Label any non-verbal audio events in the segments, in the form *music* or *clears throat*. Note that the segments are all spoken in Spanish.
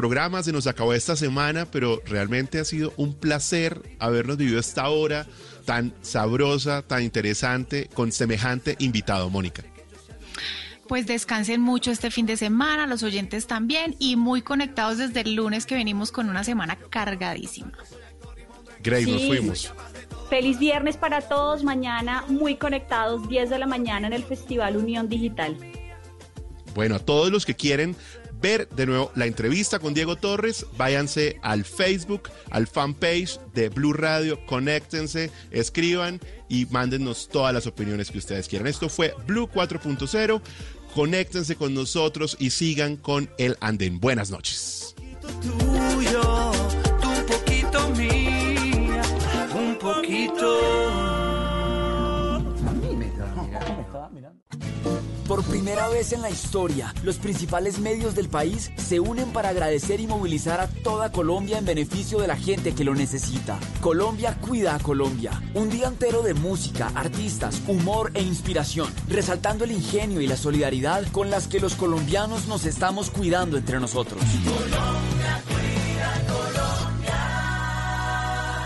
programa, se nos acabó esta semana, pero realmente ha sido un placer habernos vivido esta hora tan sabrosa, tan interesante, con semejante invitado, Mónica. Pues descansen mucho este fin de semana, los oyentes también, y muy conectados desde el lunes que venimos con una semana cargadísima. Grey, nos fuimos. Feliz viernes para todos. Mañana muy conectados, 10 de la mañana en el Festival Unión Digital. Bueno, a todos los que quieren ver de nuevo la entrevista con Diego Torres, váyanse al Facebook, al fanpage de Blue Radio, conéctense, escriban y mándennos todas las opiniones que ustedes quieran. Esto fue Blue 4.0. Conéctense con nosotros y sigan con el Anden. Buenas noches. un poquito Por primera vez en la historia, los principales medios del país se unen para agradecer y movilizar a toda Colombia en beneficio de la gente que lo necesita. Colombia cuida a Colombia. Un día entero de música, artistas, humor e inspiración, resaltando el ingenio y la solidaridad con las que los colombianos nos estamos cuidando entre nosotros. Colombia cuida Colombia.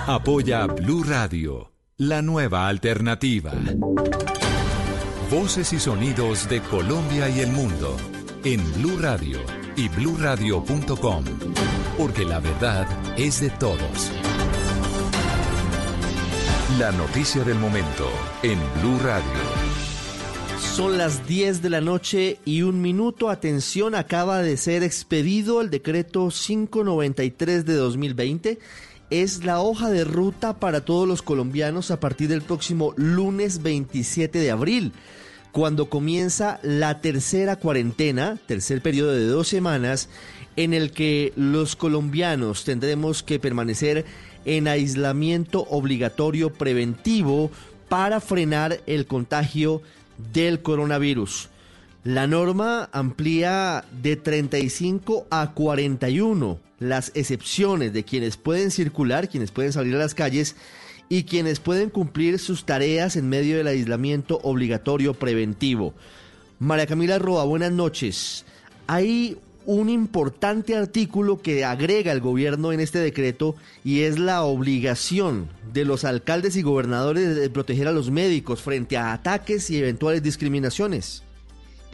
Apoya Blue Radio, la nueva alternativa. Voces y sonidos de Colombia y el mundo en Blue Radio y bluradio.com, porque la verdad es de todos. La noticia del momento en Blue Radio. Son las 10 de la noche y un minuto. Atención, acaba de ser expedido el decreto 593 de 2020 es la hoja de ruta para todos los colombianos a partir del próximo lunes 27 de abril, cuando comienza la tercera cuarentena, tercer periodo de dos semanas, en el que los colombianos tendremos que permanecer en aislamiento obligatorio preventivo para frenar el contagio del coronavirus. La norma amplía de 35 a 41 las excepciones de quienes pueden circular, quienes pueden salir a las calles y quienes pueden cumplir sus tareas en medio del aislamiento obligatorio preventivo. María Camila Roa, buenas noches. Hay un importante artículo que agrega el gobierno en este decreto y es la obligación de los alcaldes y gobernadores de proteger a los médicos frente a ataques y eventuales discriminaciones.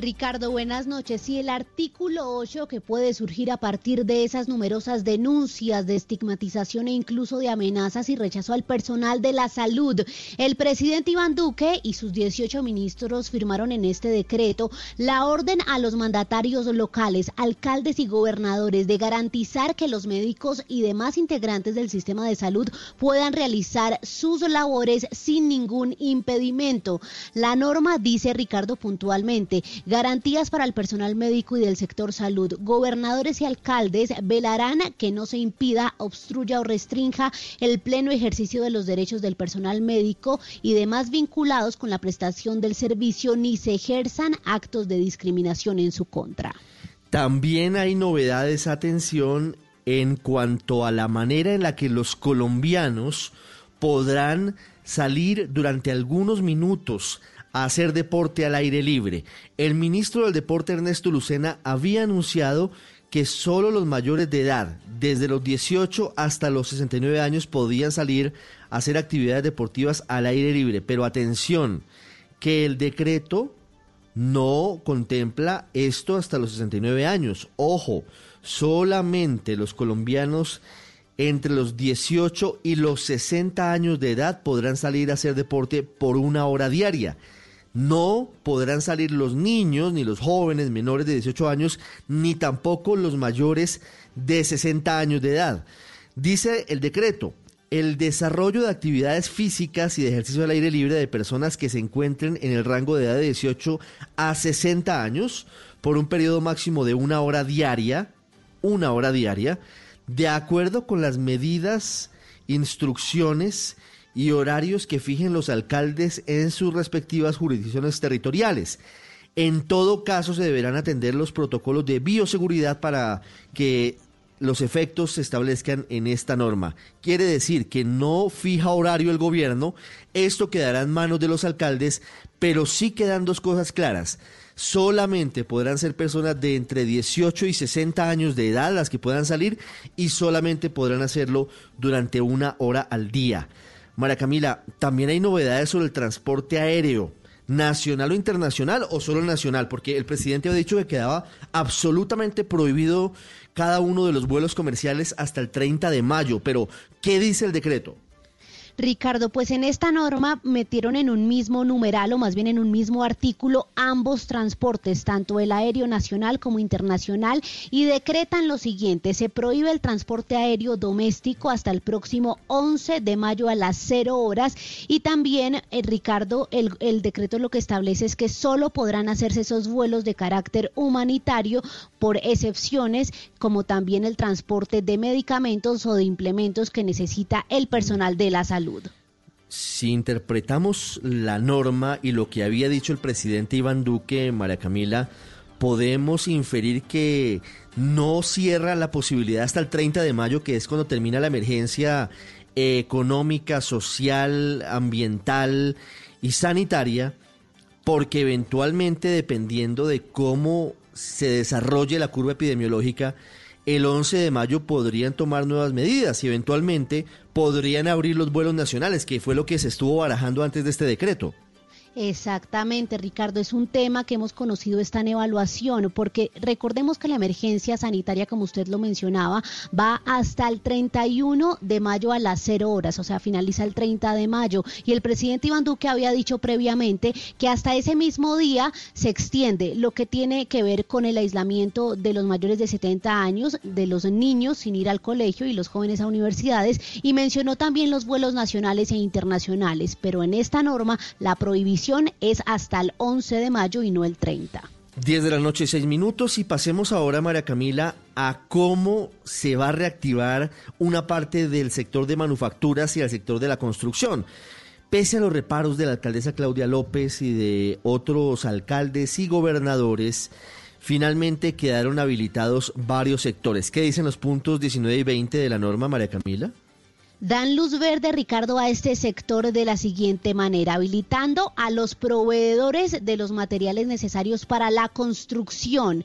Ricardo, buenas noches. Sí, el artículo 8 que puede surgir a partir de esas numerosas denuncias de estigmatización e incluso de amenazas y rechazo al personal de la salud. El presidente Iván Duque y sus 18 ministros firmaron en este decreto la orden a los mandatarios locales, alcaldes y gobernadores de garantizar que los médicos y demás integrantes del sistema de salud puedan realizar sus labores sin ningún impedimento. La norma dice, Ricardo, puntualmente, Garantías para el personal médico y del sector salud. Gobernadores y alcaldes velarán que no se impida, obstruya o restrinja el pleno ejercicio de los derechos del personal médico y demás vinculados con la prestación del servicio ni se ejerzan actos de discriminación en su contra. También hay novedades, atención, en cuanto a la manera en la que los colombianos podrán salir durante algunos minutos hacer deporte al aire libre. El ministro del Deporte Ernesto Lucena había anunciado que solo los mayores de edad, desde los 18 hasta los 69 años, podían salir a hacer actividades deportivas al aire libre. Pero atención, que el decreto no contempla esto hasta los 69 años. Ojo, solamente los colombianos entre los 18 y los 60 años de edad podrán salir a hacer deporte por una hora diaria. No podrán salir los niños, ni los jóvenes menores de 18 años, ni tampoco los mayores de 60 años de edad. Dice el decreto, el desarrollo de actividades físicas y de ejercicio al aire libre de personas que se encuentren en el rango de edad de 18 a 60 años por un periodo máximo de una hora diaria, una hora diaria, de acuerdo con las medidas, instrucciones y horarios que fijen los alcaldes en sus respectivas jurisdicciones territoriales. En todo caso, se deberán atender los protocolos de bioseguridad para que los efectos se establezcan en esta norma. Quiere decir que no fija horario el gobierno, esto quedará en manos de los alcaldes, pero sí quedan dos cosas claras. solamente podrán ser personas de entre 18 y 60 años de edad las que puedan salir y solamente podrán hacerlo durante una hora al día. María Camila, también hay novedades sobre el transporte aéreo nacional o internacional o solo nacional, porque el presidente ha dicho que quedaba absolutamente prohibido cada uno de los vuelos comerciales hasta el 30 de mayo, pero ¿qué dice el decreto? Ricardo, pues en esta norma metieron en un mismo numeral o más bien en un mismo artículo ambos transportes, tanto el aéreo nacional como internacional, y decretan lo siguiente, se prohíbe el transporte aéreo doméstico hasta el próximo 11 de mayo a las 0 horas y también, eh, Ricardo, el, el decreto lo que establece es que solo podrán hacerse esos vuelos de carácter humanitario por excepciones, como también el transporte de medicamentos o de implementos que necesita el personal de la salud. Si interpretamos la norma y lo que había dicho el presidente Iván Duque, María Camila, podemos inferir que no cierra la posibilidad hasta el 30 de mayo, que es cuando termina la emergencia económica, social, ambiental y sanitaria, porque eventualmente, dependiendo de cómo se desarrolle la curva epidemiológica, el 11 de mayo podrían tomar nuevas medidas y eventualmente podrían abrir los vuelos nacionales, que fue lo que se estuvo barajando antes de este decreto. Exactamente, Ricardo, es un tema que hemos conocido esta evaluación, porque recordemos que la emergencia sanitaria, como usted lo mencionaba, va hasta el 31 de mayo a las 0 horas, o sea, finaliza el 30 de mayo. Y el presidente Iván Duque había dicho previamente que hasta ese mismo día se extiende lo que tiene que ver con el aislamiento de los mayores de 70 años, de los niños sin ir al colegio y los jóvenes a universidades, y mencionó también los vuelos nacionales e internacionales, pero en esta norma la prohibición es hasta el 11 de mayo y no el 30. 10 de la noche, 6 minutos y pasemos ahora, María Camila, a cómo se va a reactivar una parte del sector de manufacturas y el sector de la construcción. Pese a los reparos de la alcaldesa Claudia López y de otros alcaldes y gobernadores, finalmente quedaron habilitados varios sectores. ¿Qué dicen los puntos 19 y 20 de la norma, María Camila? Dan luz verde, Ricardo, a este sector de la siguiente manera, habilitando a los proveedores de los materiales necesarios para la construcción.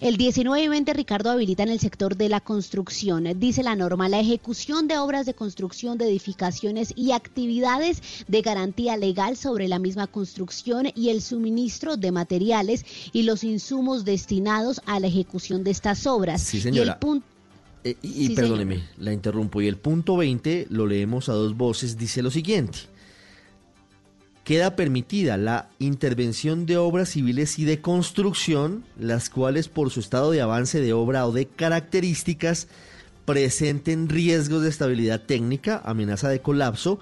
El 19 y 20, Ricardo, habilita en el sector de la construcción. Dice la norma, la ejecución de obras de construcción de edificaciones y actividades de garantía legal sobre la misma construcción y el suministro de materiales y los insumos destinados a la ejecución de estas obras. Sí, señora. Eh, y, perdóneme, la interrumpo. Y el punto 20, lo leemos a dos voces, dice lo siguiente. Queda permitida la intervención de obras civiles y de construcción, las cuales por su estado de avance de obra o de características presenten riesgos de estabilidad técnica, amenaza de colapso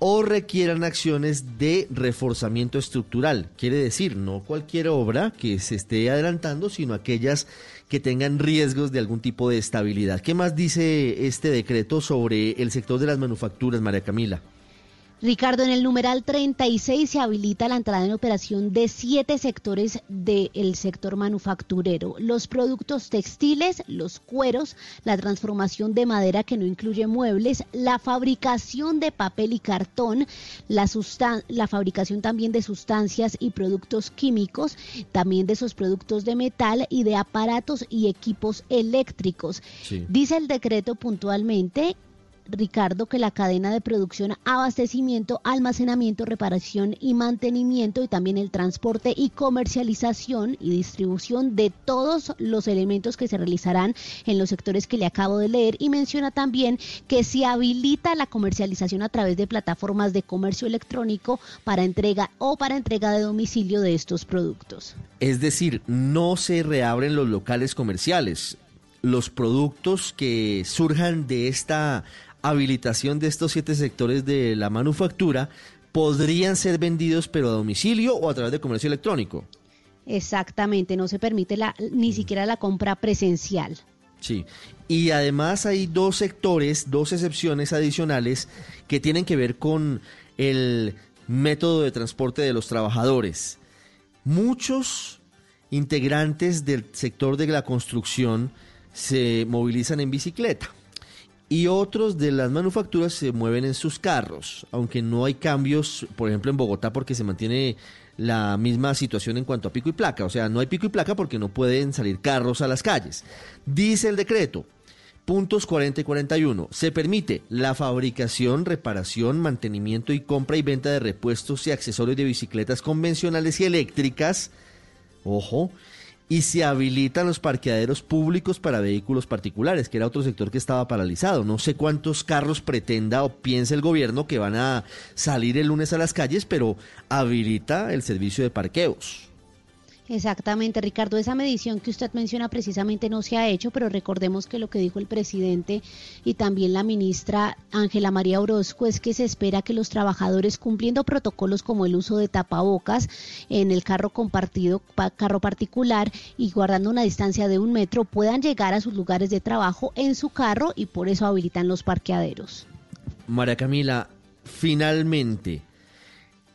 o requieran acciones de reforzamiento estructural. Quiere decir, no cualquier obra que se esté adelantando, sino aquellas que tengan riesgos de algún tipo de estabilidad. ¿Qué más dice este decreto sobre el sector de las manufacturas, María Camila? Ricardo, en el numeral 36 se habilita la entrada en operación de siete sectores del sector manufacturero. Los productos textiles, los cueros, la transformación de madera que no incluye muebles, la fabricación de papel y cartón, la, la fabricación también de sustancias y productos químicos, también de esos productos de metal y de aparatos y equipos eléctricos. Dice el decreto puntualmente Ricardo, que la cadena de producción, abastecimiento, almacenamiento, reparación y mantenimiento y también el transporte y comercialización y distribución de todos los elementos que se realizarán en los sectores que le acabo de leer y menciona también que se habilita la comercialización a través de plataformas de comercio electrónico para entrega o para entrega de domicilio de estos productos. Es decir, no se reabren los locales comerciales. Los productos que surjan de esta habilitación de estos siete sectores de la manufactura podrían ser vendidos pero a domicilio o a través de comercio electrónico. Exactamente, no se permite la, ni siquiera la compra presencial. Sí, y además hay dos sectores, dos excepciones adicionales que tienen que ver con el método de transporte de los trabajadores. Muchos integrantes del sector de la construcción se movilizan en bicicleta y otros de las manufacturas se mueven en sus carros, aunque no hay cambios, por ejemplo en Bogotá porque se mantiene la misma situación en cuanto a pico y placa. O sea, no hay pico y placa porque no pueden salir carros a las calles. Dice el decreto, puntos 40 y 41, se permite la fabricación, reparación, mantenimiento y compra y venta de repuestos y accesorios de bicicletas convencionales y eléctricas. Ojo, y se habilitan los parqueaderos públicos para vehículos particulares, que era otro sector que estaba paralizado. No sé cuántos carros pretenda o piensa el gobierno que van a salir el lunes a las calles, pero habilita el servicio de parqueos. Exactamente, Ricardo. Esa medición que usted menciona precisamente no se ha hecho, pero recordemos que lo que dijo el presidente y también la ministra Ángela María Orozco es que se espera que los trabajadores cumpliendo protocolos como el uso de tapabocas en el carro compartido, carro particular y guardando una distancia de un metro puedan llegar a sus lugares de trabajo en su carro y por eso habilitan los parqueaderos. María Camila, finalmente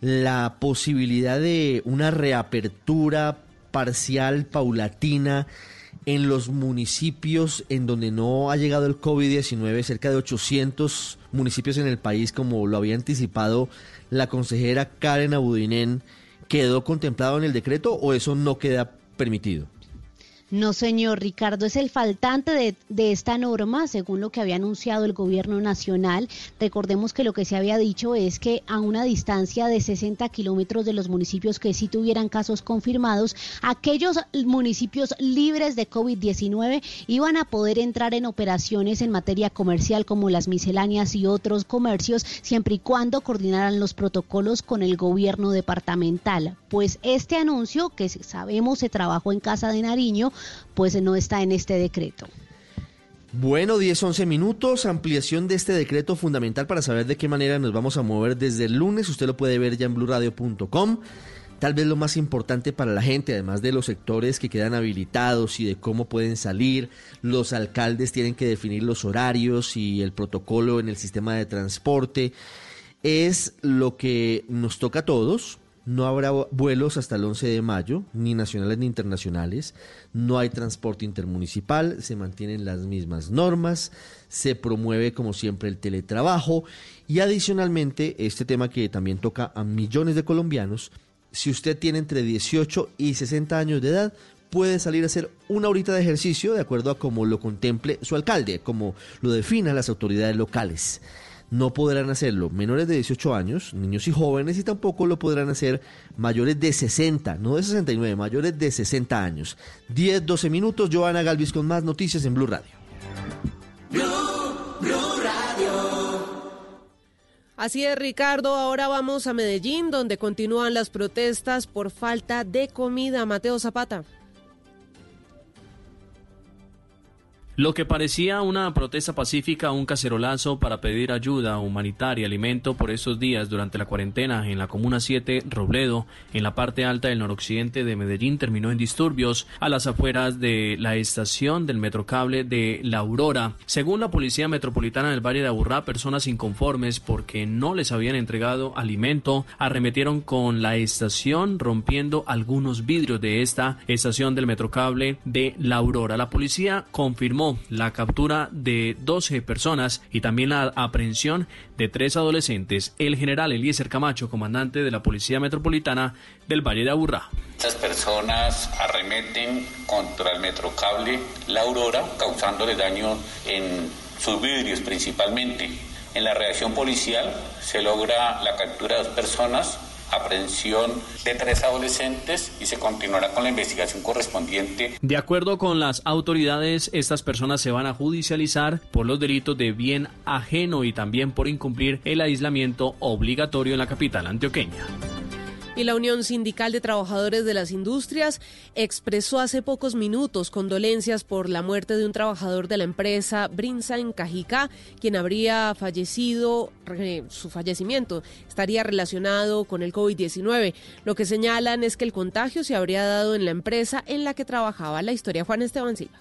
la posibilidad de una reapertura parcial, paulatina, en los municipios en donde no ha llegado el COVID-19, cerca de 800 municipios en el país, como lo había anticipado la consejera Karen Abudinen, ¿quedó contemplado en el decreto o eso no queda permitido? No, señor Ricardo, es el faltante de, de, esta norma, según lo que había anunciado el gobierno nacional. Recordemos que lo que se había dicho es que a una distancia de 60 kilómetros de los municipios que sí tuvieran casos confirmados, aquellos municipios libres de COVID-19 iban a poder entrar en operaciones en materia comercial como las misceláneas y otros comercios, siempre y cuando coordinaran los protocolos con el gobierno departamental. Pues este anuncio, que sabemos se trabajó en Casa de Nariño, pues no está en este decreto. Bueno, 10, 11 minutos, ampliación de este decreto fundamental para saber de qué manera nos vamos a mover desde el lunes. Usted lo puede ver ya en blurradio.com. Tal vez lo más importante para la gente, además de los sectores que quedan habilitados y de cómo pueden salir, los alcaldes tienen que definir los horarios y el protocolo en el sistema de transporte, es lo que nos toca a todos, no habrá vuelos hasta el 11 de mayo, ni nacionales ni internacionales. No hay transporte intermunicipal, se mantienen las mismas normas, se promueve como siempre el teletrabajo y adicionalmente este tema que también toca a millones de colombianos, si usted tiene entre 18 y 60 años de edad, puede salir a hacer una horita de ejercicio de acuerdo a como lo contemple su alcalde, como lo definan las autoridades locales no podrán hacerlo menores de 18 años, niños y jóvenes, y tampoco lo podrán hacer mayores de 60, no de 69, mayores de 60 años. 10, 12 minutos, Joana Galvis con más noticias en Blue Radio. Así es, Ricardo. Ahora vamos a Medellín, donde continúan las protestas por falta de comida. Mateo Zapata. Lo que parecía una protesta pacífica, un cacerolazo para pedir ayuda humanitaria, alimento por esos días durante la cuarentena en la Comuna 7 Robledo, en la parte alta del noroccidente de Medellín, terminó en disturbios a las afueras de la estación del metrocable de La Aurora. Según la Policía Metropolitana del Valle de Aburrá, personas inconformes porque no les habían entregado alimento arremetieron con la estación rompiendo algunos vidrios de esta estación del metrocable de La Aurora. La policía confirmó la captura de 12 personas y también la aprehensión de tres adolescentes. El general Eliezer Camacho, comandante de la Policía Metropolitana del Valle de Aburrá. Estas personas arremeten contra el metrocable La Aurora, causándole daño en sus vidrios principalmente. En la reacción policial se logra la captura de dos personas aprehensión de tres adolescentes y se continuará con la investigación correspondiente. De acuerdo con las autoridades, estas personas se van a judicializar por los delitos de bien ajeno y también por incumplir el aislamiento obligatorio en la capital antioqueña. Y la Unión Sindical de Trabajadores de las Industrias expresó hace pocos minutos condolencias por la muerte de un trabajador de la empresa Brinza en Cajicá, quien habría fallecido, su fallecimiento estaría relacionado con el COVID-19. Lo que señalan es que el contagio se habría dado en la empresa en la que trabajaba. La historia Juan Esteban Silva.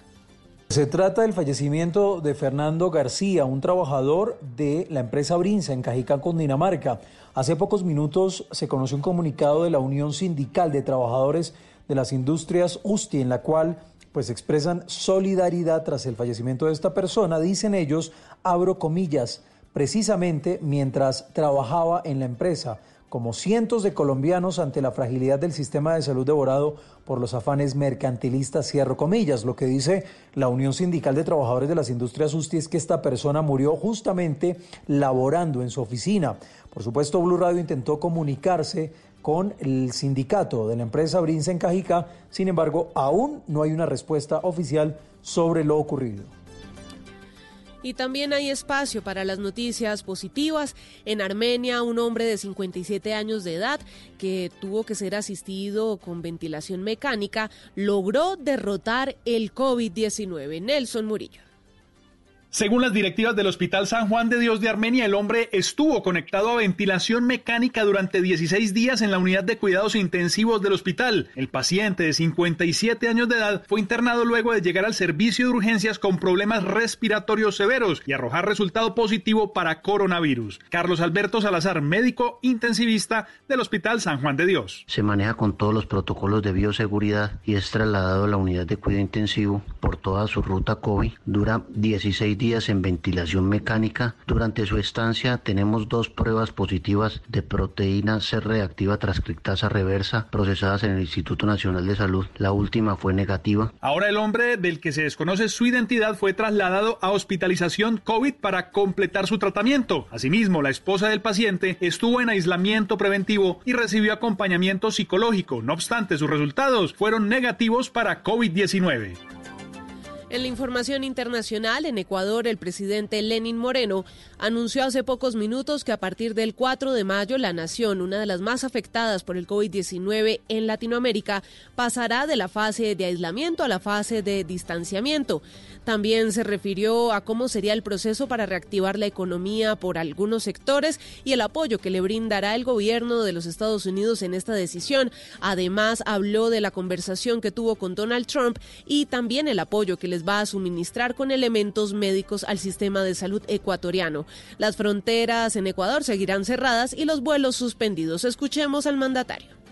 Se trata del fallecimiento de Fernando García, un trabajador de la empresa Brinza en Cajicá, Dinamarca. Hace pocos minutos se conoció un comunicado de la Unión Sindical de Trabajadores de las Industrias USTI, en la cual pues expresan solidaridad tras el fallecimiento de esta persona. Dicen ellos, abro comillas, precisamente mientras trabajaba en la empresa como cientos de colombianos ante la fragilidad del sistema de salud devorado por los afanes mercantilistas, cierro comillas. Lo que dice la Unión Sindical de Trabajadores de las Industrias USTI es que esta persona murió justamente laborando en su oficina. Por supuesto, Blue Radio intentó comunicarse con el sindicato de la empresa Brinza en Cajicá, sin embargo, aún no hay una respuesta oficial sobre lo ocurrido. Y también hay espacio para las noticias positivas. En Armenia, un hombre de 57 años de edad que tuvo que ser asistido con ventilación mecánica logró derrotar el COVID-19. Nelson Murillo. Según las directivas del Hospital San Juan de Dios de Armenia, el hombre estuvo conectado a ventilación mecánica durante 16 días en la unidad de cuidados intensivos del hospital. El paciente de 57 años de edad fue internado luego de llegar al servicio de urgencias con problemas respiratorios severos y arrojar resultado positivo para coronavirus. Carlos Alberto Salazar, médico intensivista del Hospital San Juan de Dios. Se maneja con todos los protocolos de bioseguridad y es trasladado a la unidad de cuidado intensivo por toda su ruta COVID. Dura 16 días días en ventilación mecánica. Durante su estancia tenemos dos pruebas positivas de proteína C reactiva transcriptasa reversa procesadas en el Instituto Nacional de Salud. La última fue negativa. Ahora el hombre del que se desconoce su identidad fue trasladado a hospitalización COVID para completar su tratamiento. Asimismo, la esposa del paciente estuvo en aislamiento preventivo y recibió acompañamiento psicológico. No obstante, sus resultados fueron negativos para COVID-19. En la información internacional, en Ecuador, el presidente Lenin Moreno anunció hace pocos minutos que a partir del 4 de mayo la nación, una de las más afectadas por el COVID-19 en Latinoamérica, pasará de la fase de aislamiento a la fase de distanciamiento. También se refirió a cómo sería el proceso para reactivar la economía por algunos sectores y el apoyo que le brindará el gobierno de los Estados Unidos en esta decisión. Además, habló de la conversación que tuvo con Donald Trump y también el apoyo que les va a suministrar con elementos médicos al sistema de salud ecuatoriano. Las fronteras en Ecuador seguirán cerradas y los vuelos suspendidos. Escuchemos al mandatario.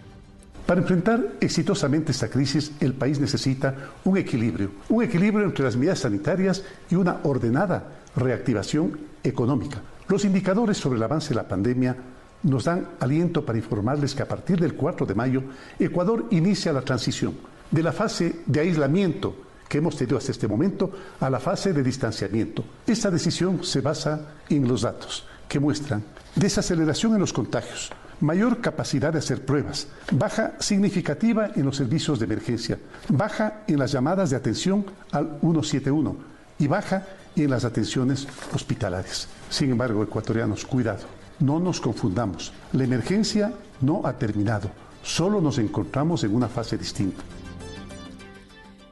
Para enfrentar exitosamente esta crisis, el país necesita un equilibrio, un equilibrio entre las medidas sanitarias y una ordenada reactivación económica. Los indicadores sobre el avance de la pandemia nos dan aliento para informarles que a partir del 4 de mayo, Ecuador inicia la transición de la fase de aislamiento que hemos tenido hasta este momento a la fase de distanciamiento. Esta decisión se basa en los datos que muestran desaceleración en los contagios, mayor capacidad de hacer pruebas, baja significativa en los servicios de emergencia, baja en las llamadas de atención al 171 y baja en las atenciones hospitalarias. Sin embargo, ecuatorianos, cuidado, no nos confundamos. La emergencia no ha terminado, solo nos encontramos en una fase distinta.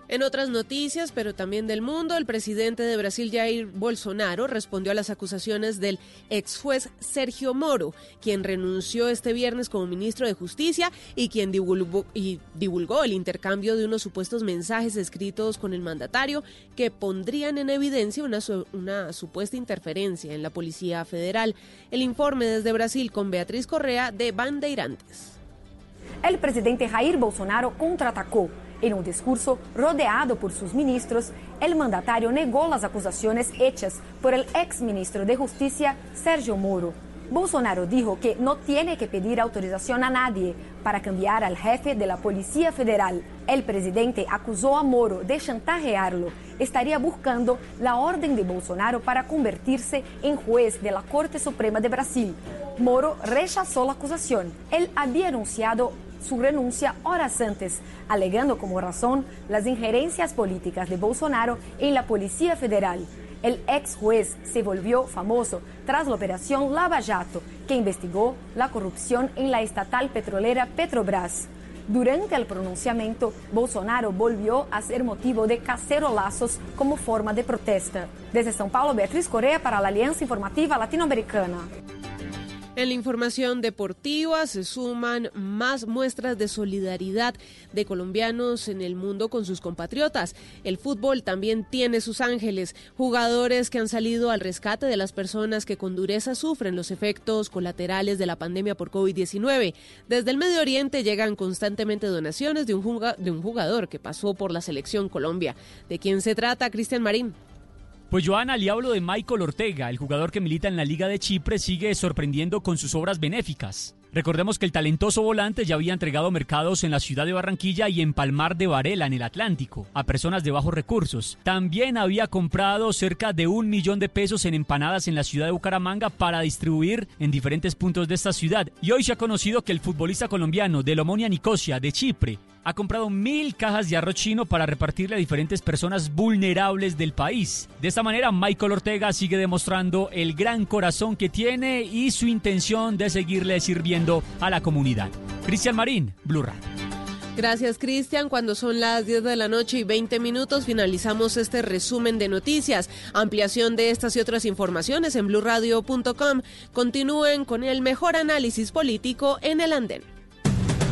En otras noticias, pero también del mundo, el presidente de Brasil, Jair Bolsonaro, respondió a las acusaciones del ex juez Sergio Moro, quien renunció este viernes como ministro de Justicia y quien divulgó, y divulgó el intercambio de unos supuestos mensajes escritos con el mandatario que pondrían en evidencia una, una supuesta interferencia en la Policía Federal. El informe desde Brasil con Beatriz Correa de Bandeirantes. El presidente Jair Bolsonaro contraatacó En un discurso rodeado por sus ministros, el mandatario negó las acusaciones hechas por el ex ministro de Justicia, Sergio Moro. Bolsonaro dijo que no tiene que pedir autorización a nadie para cambiar al jefe de la Policía Federal. El presidente acusó a Moro de chantajearlo. Estaría buscando la orden de Bolsonaro para convertirse en juez de la Corte Suprema de Brasil. Moro rechazó la acusación. Él había anunciado su renuncia horas antes, alegando como razón las injerencias políticas de Bolsonaro en la Policía Federal. El ex juez se volvió famoso tras la operación Lava Jato, que investigó la corrupción en la estatal petrolera Petrobras. Durante el pronunciamiento, Bolsonaro volvió a ser motivo de cacerolazos como forma de protesta. Desde São Paulo, Beatriz Correa para la Alianza Informativa Latinoamericana. En la información deportiva se suman más muestras de solidaridad de colombianos en el mundo con sus compatriotas. El fútbol también tiene sus ángeles, jugadores que han salido al rescate de las personas que con dureza sufren los efectos colaterales de la pandemia por COVID-19. Desde el Medio Oriente llegan constantemente donaciones de un, jugador que pasó por la selección Colombia. ¿De quién se trata, Cristian Marín? Pues Joana, le hablo de Michael Ortega, el jugador que milita en la Liga de Chipre, sigue sorprendiendo con sus obras benéficas. Recordemos que el talentoso volante ya había entregado mercados en la ciudad de Barranquilla y en Palmar de Varela, en el Atlántico, a personas de bajos recursos. También había comprado cerca de un millón de pesos en empanadas en la ciudad de Bucaramanga para distribuir en diferentes puntos de esta ciudad. Y hoy se ha conocido que el futbolista colombiano de Lomonia Nicosia, de Chipre, ha comprado mil cajas de arroz chino para repartirle a diferentes personas vulnerables del país. De esta manera, Michael Ortega sigue demostrando el gran corazón que tiene y su intención de seguirle sirviendo a la comunidad. Cristian Marín, Blue Radio. Gracias, Cristian. Cuando son las 10 de la noche y 20 minutos, finalizamos este resumen de noticias. Ampliación de estas y otras informaciones en blurradio.com. Continúen con el mejor análisis político en el andén.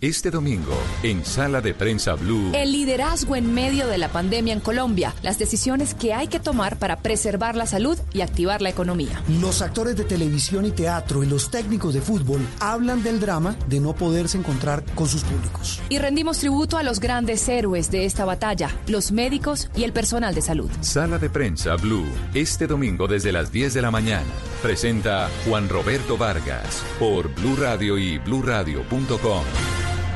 Este domingo, en Sala de Prensa Blue. El liderazgo en medio de la pandemia en Colombia, las decisiones que hay que tomar para preservar la salud y activar la economía. Los actores de televisión y teatro y los técnicos de fútbol hablan del drama de no poderse encontrar con sus públicos. Y rendimos tributo a los grandes héroes de esta batalla, los médicos y el personal de salud. Sala de Prensa Blue, este domingo desde las 10 de la mañana. Presenta Juan Roberto Vargas por Blue Radio y bluradio.com.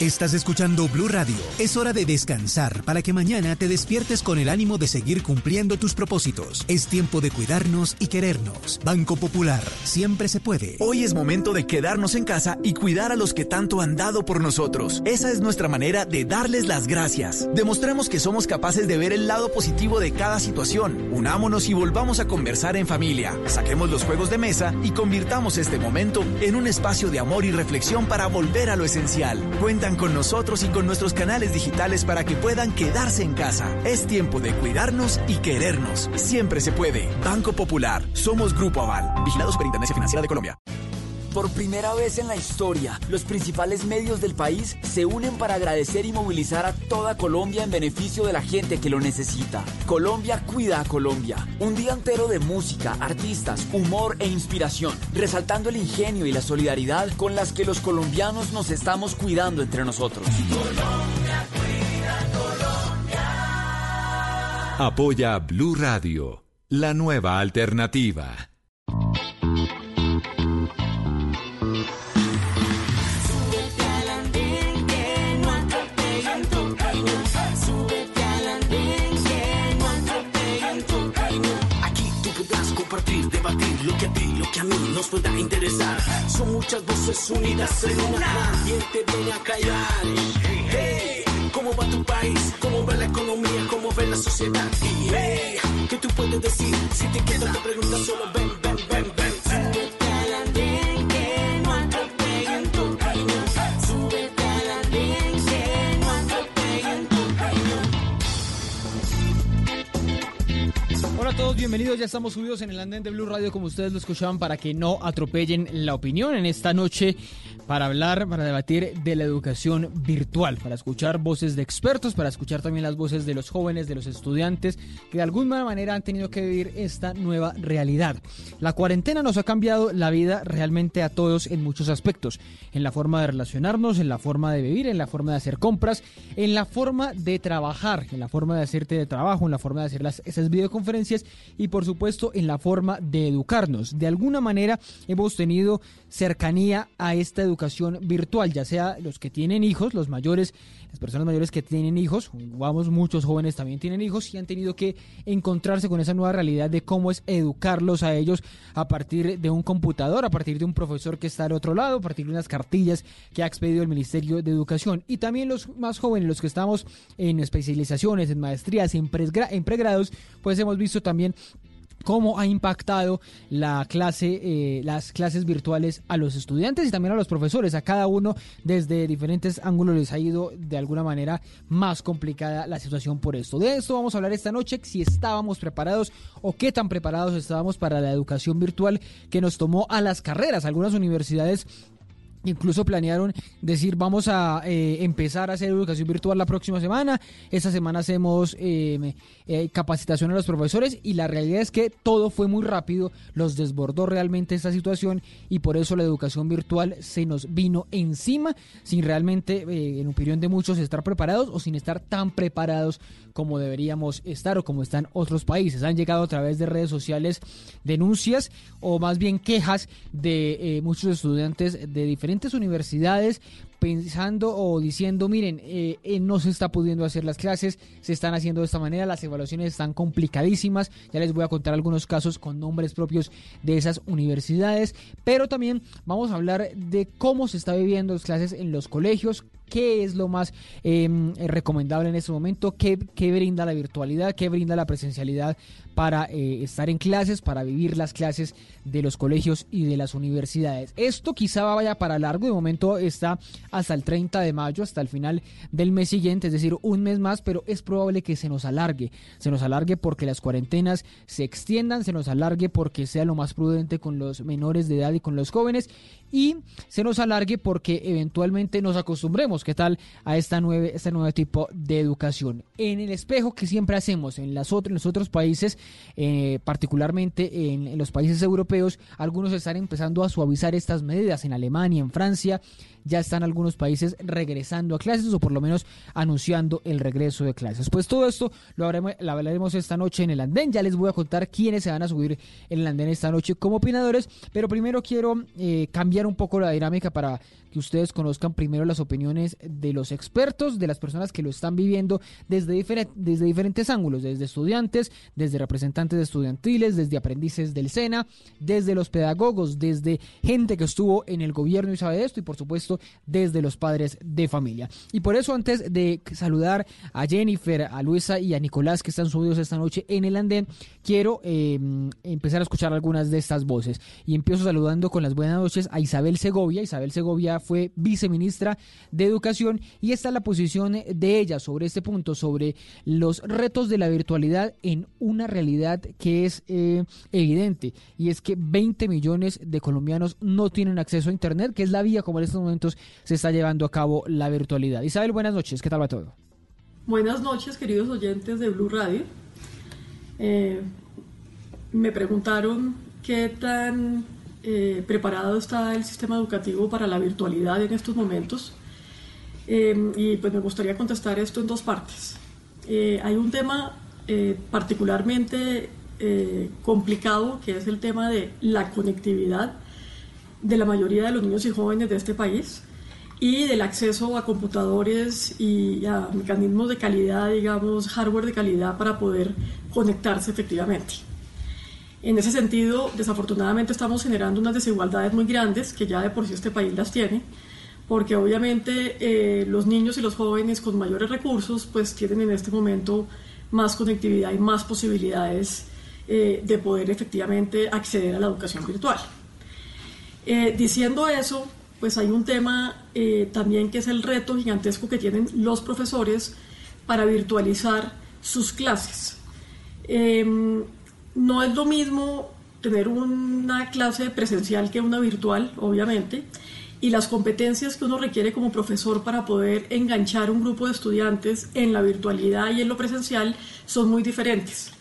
Estás escuchando Blue Radio. Es hora de descansar para que mañana te despiertes con el ánimo de seguir cumpliendo tus propósitos. Es tiempo de cuidarnos y querernos. Banco Popular, siempre se puede. Hoy es momento de quedarnos en casa y cuidar a los que tanto han dado por nosotros. Esa es nuestra manera de darles las gracias. Demostremos que somos capaces de ver el lado positivo de cada situación. Unámonos y volvamos a conversar en familia. Saquemos los juegos de mesa y convirtamos este momento en un espacio de amor y reflexión para volver a lo esencial. Con nosotros y con nuestros canales digitales para que puedan quedarse en casa. Es tiempo de cuidarnos y querernos. Siempre se puede. Banco Popular. Somos Grupo Aval. Vigilado Superintendencia Financiera de Colombia. Por primera vez en la historia, los principales medios del país se unen para agradecer y movilizar a toda Colombia en beneficio de la gente que lo necesita. Colombia cuida a Colombia. Un día entero de música, artistas, humor e inspiración, resaltando el ingenio y la solidaridad con las que los colombianos nos estamos cuidando entre nosotros. Colombia cuida Colombia. Apoya Blue Radio, la nueva alternativa. Que a mí nos pueda interesar. Son muchas voces unidas en una. ¿Quién te viene a callar? Hey, ¿cómo va tu país? ¿Cómo va la economía? ¿Cómo va la sociedad? Hey, ¿qué tú puedes decir? Si te quedas te preguntas solo ven, ven. Bienvenidos. Ya estamos subidos en el andén de Blue Radio, como ustedes lo escuchaban, para que no atropellen la opinión. En esta noche para hablar, para debatir de la educación virtual, para escuchar voces de expertos, para escuchar también las voces de los jóvenes, de los estudiantes, que de alguna manera han tenido que vivir esta nueva realidad. La cuarentena nos ha cambiado la vida realmente a todos en muchos aspectos, en la forma de relacionarnos, en la forma de vivir, en la forma de hacer compras, en la forma de trabajar, en la forma de hacerte de trabajo, en la forma de hacer las, esas videoconferencias y por supuesto en la forma de educarnos. De alguna manera hemos tenido cercanía a esta educación virtual, ya sea los que tienen hijos, los mayores, las personas mayores que tienen hijos, vamos, muchos jóvenes también tienen hijos y han tenido que encontrarse con esa nueva realidad de cómo es educarlos a ellos a partir de un computador, a partir de un profesor que está al otro lado, a partir de unas cartillas que ha expedido el Ministerio de Educación. Y también los más jóvenes, los que estamos en especializaciones, en maestrías, en, en pregrados, pues hemos visto también cómo ha impactado la clase, eh, las clases virtuales a los estudiantes y también a los profesores. A cada uno desde diferentes ángulos les ha ido de alguna manera más complicada la situación por esto. De esto vamos a hablar esta noche, si estábamos preparados o qué tan preparados estábamos para la educación virtual que nos tomó a las carreras. Algunas universidades Incluso planearon decir, vamos a eh, empezar a hacer educación virtual la próxima semana. Esta semana hacemos eh, eh, capacitación a los profesores y la realidad es que todo fue muy rápido, los desbordó realmente esta situación y por eso la educación virtual se nos vino encima sin realmente, en opinión de muchos, estar preparados o sin estar tan preparados como deberíamos estar o como están otros países. Han llegado a través de redes sociales denuncias o más bien quejas de muchos estudiantes de diferentes universidades pensando o diciendo, miren, eh, eh, no se está pudiendo hacer las clases, se están haciendo de esta manera, las evaluaciones están complicadísimas, ya les voy a contar algunos casos con nombres propios de esas universidades, pero también vamos a hablar de cómo se está viviendo las clases en los colegios, qué es lo más em, recomendable en este momento, qué, qué, brinda la virtualidad, qué brinda la presencialidad para eh, estar en clases, para vivir las clases de los colegios y de las universidades. Esto quizá vaya para largo, de momento está hasta el 30 de mayo, hasta el final del mes siguiente, es decir, un mes más, pero es probable que se nos alargue, se nos alargue porque las cuarentenas se extiendan, se nos alargue porque sea lo más prudente con los menores de edad y con los jóvenes y se nos alargue porque eventualmente nos acostumbremos, ¿qué tal? A esta nueve, este nuevo tipo de educación. En el espejo que siempre hacemos en, las en los otros países, eh, particularmente en, en los países europeos, algunos están empezando a suavizar estas medidas en Alemania, en Francia, ya están algunos países regresando a clases o por lo menos anunciando el regreso de clases. Pues todo esto lo, hablaremos esta noche en el andén. Ya les voy a contar quiénes se van a subir en el andén esta noche como opinadores, pero primero quiero eh, cambiar un poco la dinámica para que ustedes conozcan primero las opiniones de los expertos, de las personas que lo están viviendo desde, desde diferentes ángulos, desde estudiantes, desde representantes estudiantiles, desde aprendices del SENA, desde los pedagogos, desde gente que estuvo en el gobierno y sabe de esto y por supuesto desde los padres de familia. Y por eso antes de saludar a Jennifer, a Luisa y a Nicolás que están subidos esta noche en el andén, quiero em, empezar a escuchar algunas de estas voces. Y empiezo saludando con las buenas noches a Isabel Segovia. Isabel Segovia fue viceministra de Educación y esta es la posición de ella sobre este punto, sobre los retos de la virtualidad en una realidad que es eh, evidente y es que 20 millones de colombianos no tienen acceso a Internet, que es la vía como en estos momentos se está llevando a cabo la virtualidad. Isabel, buenas noches, ¿qué tal va todo? Buenas noches, queridos oyentes de Blue Radio. Eh, me preguntaron qué tan eh, preparado está el sistema educativo para la virtualidad en estos momentos. Eh, y pues me gustaría contestar esto en dos partes. Eh, hay un tema particularmente complicado que es el tema de la conectividad de la mayoría de los niños y jóvenes de este país y del acceso a computadores y a mecanismos de calidad, digamos, hardware de calidad para poder conectarse efectivamente. En ese sentido, desafortunadamente estamos generando unas desigualdades muy grandes que ya de por sí este país las tiene, porque obviamente eh, los niños y los jóvenes con mayores recursos pues tienen en este momento más conectividad y más posibilidades eh, de poder efectivamente acceder a la educación virtual. Eh, diciendo eso, pues hay un tema también que es el reto gigantesco que tienen los profesores para virtualizar sus clases. No es lo mismo tener una clase presencial que una virtual, obviamente, y las competencias que uno requiere como profesor para poder enganchar un grupo de estudiantes en la virtualidad y en lo presencial son muy diferentes.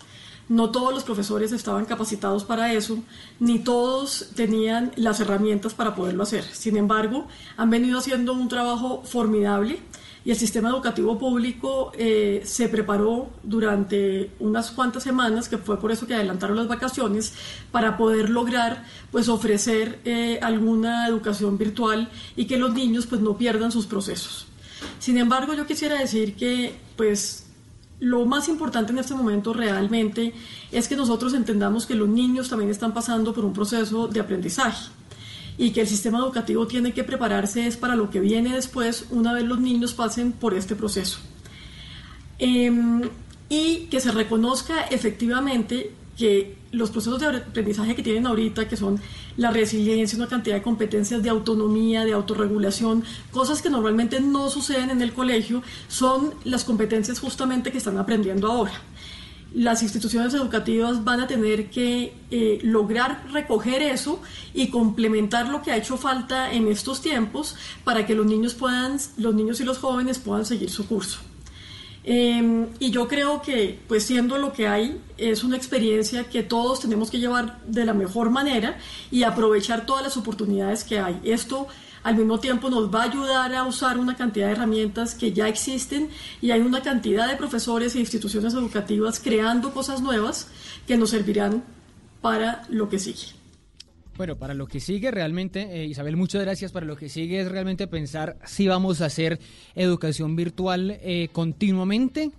No todos los profesores estaban capacitados para eso, ni todos tenían las herramientas para poderlo hacer. Sin embargo, han venido haciendo un trabajo formidable y el sistema educativo público eh, se preparó durante unas cuantas semanas, que fue por eso que adelantaron las vacaciones, para poder lograr pues ofrecer eh, alguna educación virtual y que los niños pues no pierdan sus procesos. Sin embargo, yo quisiera decir que pues lo más importante en este momento realmente es que nosotros entendamos que los niños también están pasando por un proceso de aprendizaje y que el sistema educativo tiene que prepararse es para lo que viene después una vez los niños pasen por este proceso. Em, y que se reconozca efectivamente que los procesos de aprendizaje que tienen ahorita, que son la resiliencia, una cantidad de competencias de autonomía, de autorregulación, cosas que normalmente no suceden en el colegio, son las competencias justamente que están aprendiendo ahora las instituciones educativas van a tener que eh, lograr recoger eso y complementar lo que ha hecho falta en estos tiempos para que los niños puedan, los niños y los jóvenes puedan seguir su curso. Em, y yo creo que, pues siendo lo que hay, es una experiencia que todos tenemos que llevar de la mejor manera y aprovechar todas las oportunidades que hay. Esto al mismo tiempo nos va a ayudar a usar una cantidad de herramientas que ya existen y hay una cantidad de profesores e instituciones educativas creando cosas nuevas que nos servirán para lo que sigue. Bueno, para lo que sigue realmente, eh, Isabel, muchas gracias. Para lo que sigue es realmente pensar si vamos a hacer educación virtual eh, continuamente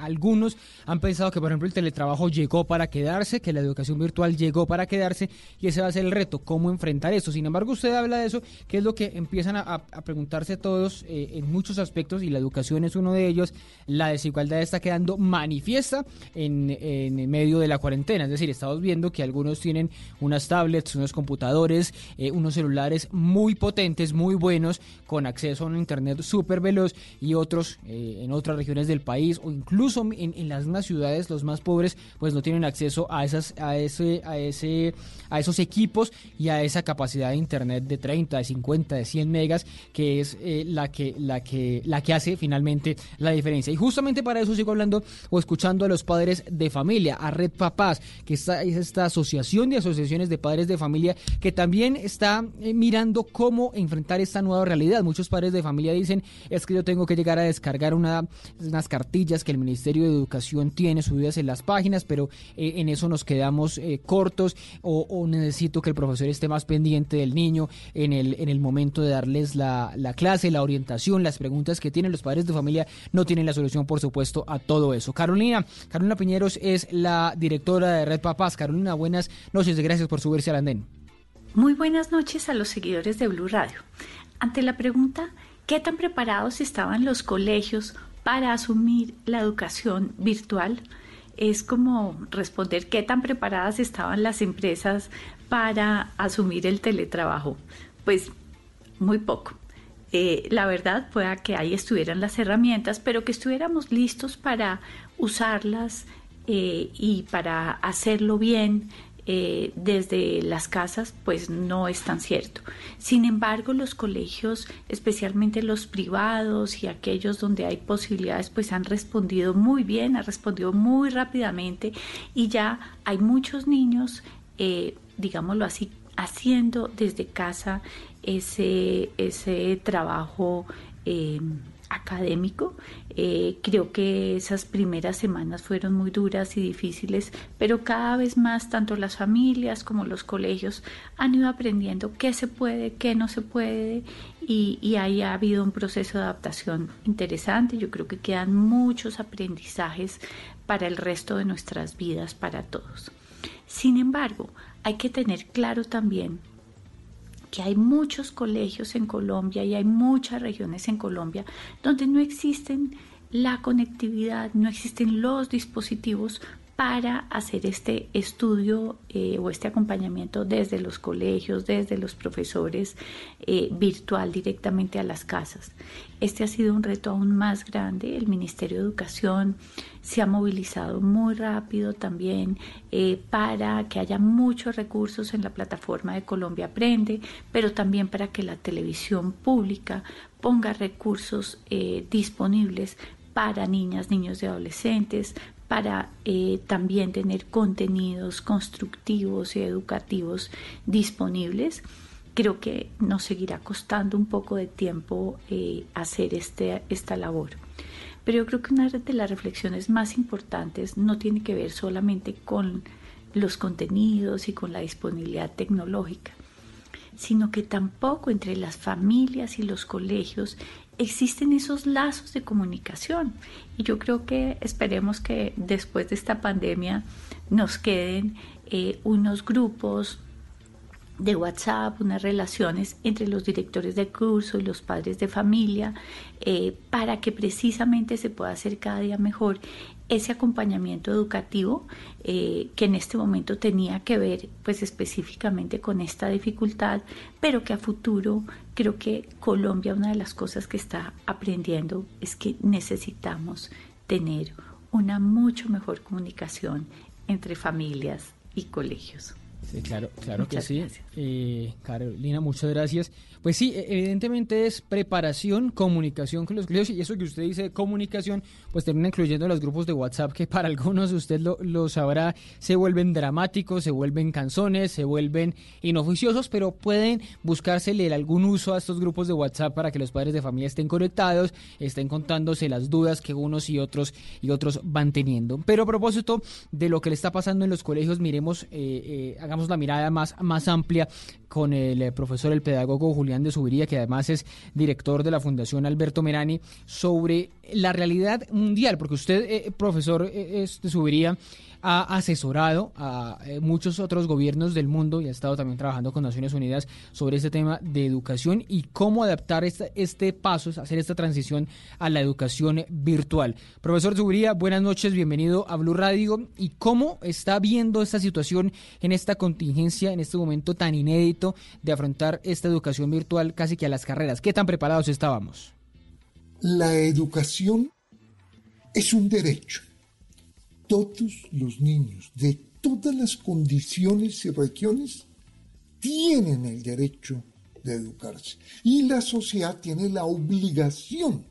algunos han pensado que, por ejemplo, el teletrabajo llegó para quedarse, que la educación virtual llegó para quedarse y ese va a ser el reto, cómo enfrentar eso. Sin embargo, usted habla de eso, que es lo que empiezan a, preguntarse todos eh, en muchos aspectos y la educación es uno de ellos. La desigualdad está quedando manifiesta en, en medio de la cuarentena. Es decir, estamos viendo que algunos tienen unas tablets, unos computadores, eh, unos celulares muy potentes, muy buenos, con acceso a un internet súper veloz y otros en otras regiones del país o incluso en, las mismas ciudades los más pobres pues no tienen acceso a esas a ese a ese a esos equipos y a esa capacidad de internet de 30 de 50 de 100 megas que es eh, la que la que la que hace finalmente la diferencia. Y justamente para eso sigo hablando o escuchando a los padres de familia a Red Papás que está, es esta asociación de asociaciones de padres de familia que también está eh, mirando cómo enfrentar esta nueva realidad. Muchos padres de familia dicen es que yo tengo que llegar a descargar una, unas cartillas que el Ministerio de Educación tiene subidas en las páginas, pero eh, en eso nos quedamos eh, cortos o, necesito que el profesor esté más pendiente del niño en el, en el momento de darles la, la clase, la orientación, las preguntas que tienen los padres de familia no tienen la solución, por supuesto, a todo eso. Carolina, Carolina Piñeros es la directora de Red Papás. Carolina, buenas noches gracias por subirse al andén. Muy buenas noches a los seguidores de Blue Radio. Ante la pregunta, ¿qué tan preparados estaban los colegios para asumir la educación virtual es como responder qué tan preparadas estaban las empresas para asumir el teletrabajo. Pues muy poco. Eh, la verdad pueda que ahí estuvieran las herramientas, pero que estuviéramos listos para usarlas eh, y para hacerlo bien eh, desde las casas, pues no es tan cierto. Sin embargo, los colegios, especialmente los privados y aquellos donde hay posibilidades, pues han respondido muy bien, han respondido muy rápidamente y ya hay muchos niños, eh, digámoslo así, haciendo desde casa ese, ese trabajo. Eh, académico. Eh, creo que esas primeras semanas fueron muy duras y difíciles, pero cada vez más tanto las familias como los colegios han ido aprendiendo qué se puede, qué no se puede y, ahí ha habido un proceso de adaptación interesante. Yo creo que quedan muchos aprendizajes para el resto de nuestras vidas, para todos. Sin embargo, hay que tener claro también que hay muchos colegios en Colombia y hay muchas regiones en Colombia donde no existen la conectividad, no existen los dispositivos para hacer este estudio eh, o este acompañamiento desde los colegios, desde los profesores, eh, virtual directamente a las casas. Este ha sido un reto aún más grande. El Ministerio de Educación se ha movilizado muy rápido también eh, para que haya muchos recursos en la plataforma de Colombia Aprende, pero también para que la televisión pública ponga recursos disponibles para niñas, niños y adolescentes, para eh, también tener contenidos constructivos y educativos disponibles. Creo que nos seguirá costando un poco de tiempo eh, hacer este, esta labor. Pero yo creo que una de las reflexiones más importantes no tiene que ver solamente con los contenidos y con la disponibilidad tecnológica, sino que tampoco entre las familias y los colegios existen esos lazos de comunicación. Y yo creo que esperemos que después de esta pandemia nos queden eh, unos grupos de WhatsApp, unas relaciones entre los directores de curso y los padres de familia, eh, para que precisamente se pueda hacer cada día mejor ese acompañamiento educativo eh, que en este momento tenía que ver pues específicamente con esta dificultad, pero que a futuro creo que Colombia una de las cosas que está aprendiendo es que necesitamos tener una mucho mejor comunicación entre familias y colegios. Sí, claro, claro que sí. Eh, Carolina, muchas gracias. Pues sí, e, evidentemente es preparación, comunicación con los colegios y eso que usted dice comunicación, pues termina incluyendo los grupos de WhatsApp que para *laughs* algunos usted lo, sabrá, se vuelven dramáticos, se vuelven canzones, se vuelven inoficiosos, pero pueden buscársele algún uso a estos grupos de WhatsApp para que los padres de familia estén conectados, estén contándose las dudas que unos y otros y otros van teniendo. Pero a propósito de lo que le está pasando en los colegios, miremos, eh, eh, hagamos la mirada más, más amplia con el eh, profesor, el pedagogo Julián de Subiría, que además es director de la Fundación Alberto Merani, sobre la realidad mundial, porque usted, eh, profesor eh, de Subiría, ha asesorado a eh, muchos otros gobiernos del mundo y ha estado también trabajando con Naciones Unidas sobre este tema de educación y cómo adaptar este, este paso, hacer esta transición a la educación virtual. Profesor Zubiría, buenas noches, bienvenido a Blue Radio. ¿Y cómo está viendo esta situación en esta contingencia, en este momento tan inédito de afrontar esta educación virtual casi que a las carreras? ¿Qué tan preparados estábamos? La educación es un derecho todos los niños de todas las condiciones y regiones tienen el derecho de educarse y la sociedad tiene la obligación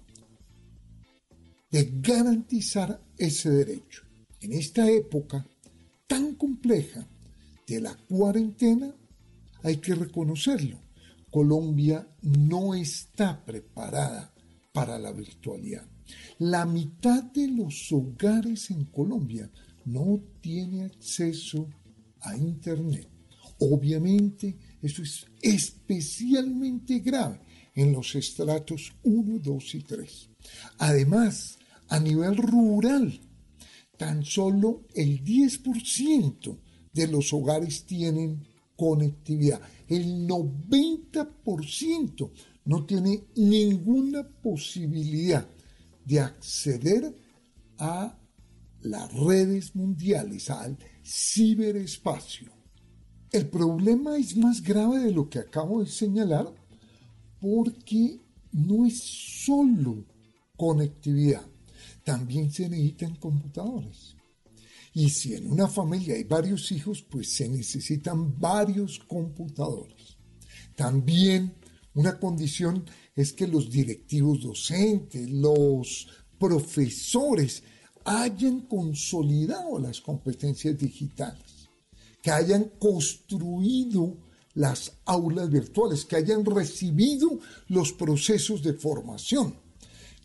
de garantizar ese derecho. En esta época tan compleja de la cuarentena, hay que reconocerlo, Colombia no está preparada para la virtualidad. La mitad de los hogares en Colombia no tiene acceso a Internet. Obviamente, eso es especialmente grave en los estratos 1, 2 y 3. Además, a nivel rural, tan solo el 10% de los hogares tienen conectividad. El 90% no tiene ninguna posibilidad de acceder a las redes mundiales, al ciberespacio. El problema es más grave de lo que acabo de señalar porque no es solo conectividad, también se necesitan computadores. Y si en una familia hay varios hijos, pues se necesitan varios computadores. También una condición es que los directivos docentes, los profesores hayan consolidado las competencias digitales, que hayan construido las aulas virtuales, que hayan recibido los procesos de formación,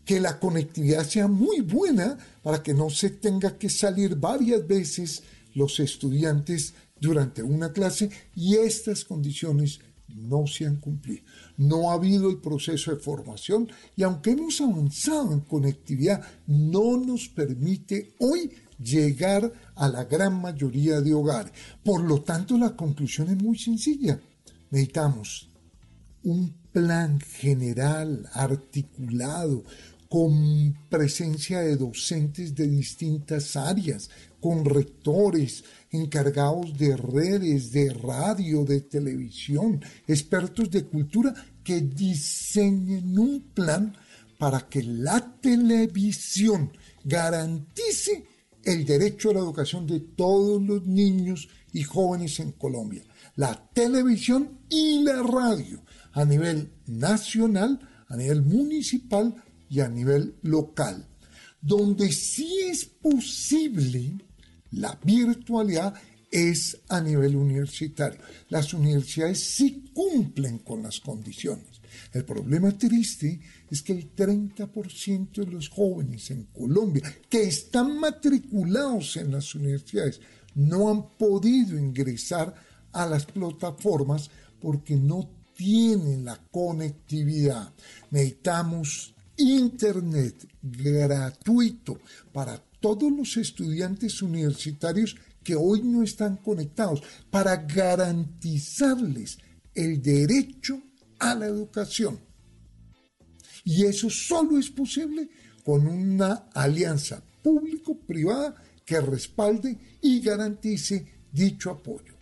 que la conectividad sea muy buena para que no se tenga que salir varias veces los estudiantes durante una clase y estas condiciones no se han cumplido no ha habido el proceso de formación y aunque hemos avanzado en conectividad, no nos permite hoy llegar a la gran mayoría de hogares. Por lo tanto, la conclusión es muy sencilla. Necesitamos un plan general, articulado, con presencia de docentes de distintas áreas, con rectores, encargados de redes, de radio, de televisión, expertos de cultura que diseñen un plan para que la televisión garantice el derecho a la educación de todos los niños y jóvenes en Colombia. La televisión y la radio a nivel nacional, a nivel municipal y a nivel local. Donde sí es posible la virtualidad es a nivel universitario. Las universidades sí cumplen con las condiciones. El problema triste es que el 30% de los jóvenes en Colombia que están matriculados en las universidades no han podido ingresar a las plataformas porque no tienen la conectividad. Necesitamos Internet gratuito para todos los estudiantes universitarios que hoy no están conectados, para garantizarles el derecho a la educación. Y eso solo es posible con una alianza público-privada que respalde y garantice dicho apoyo.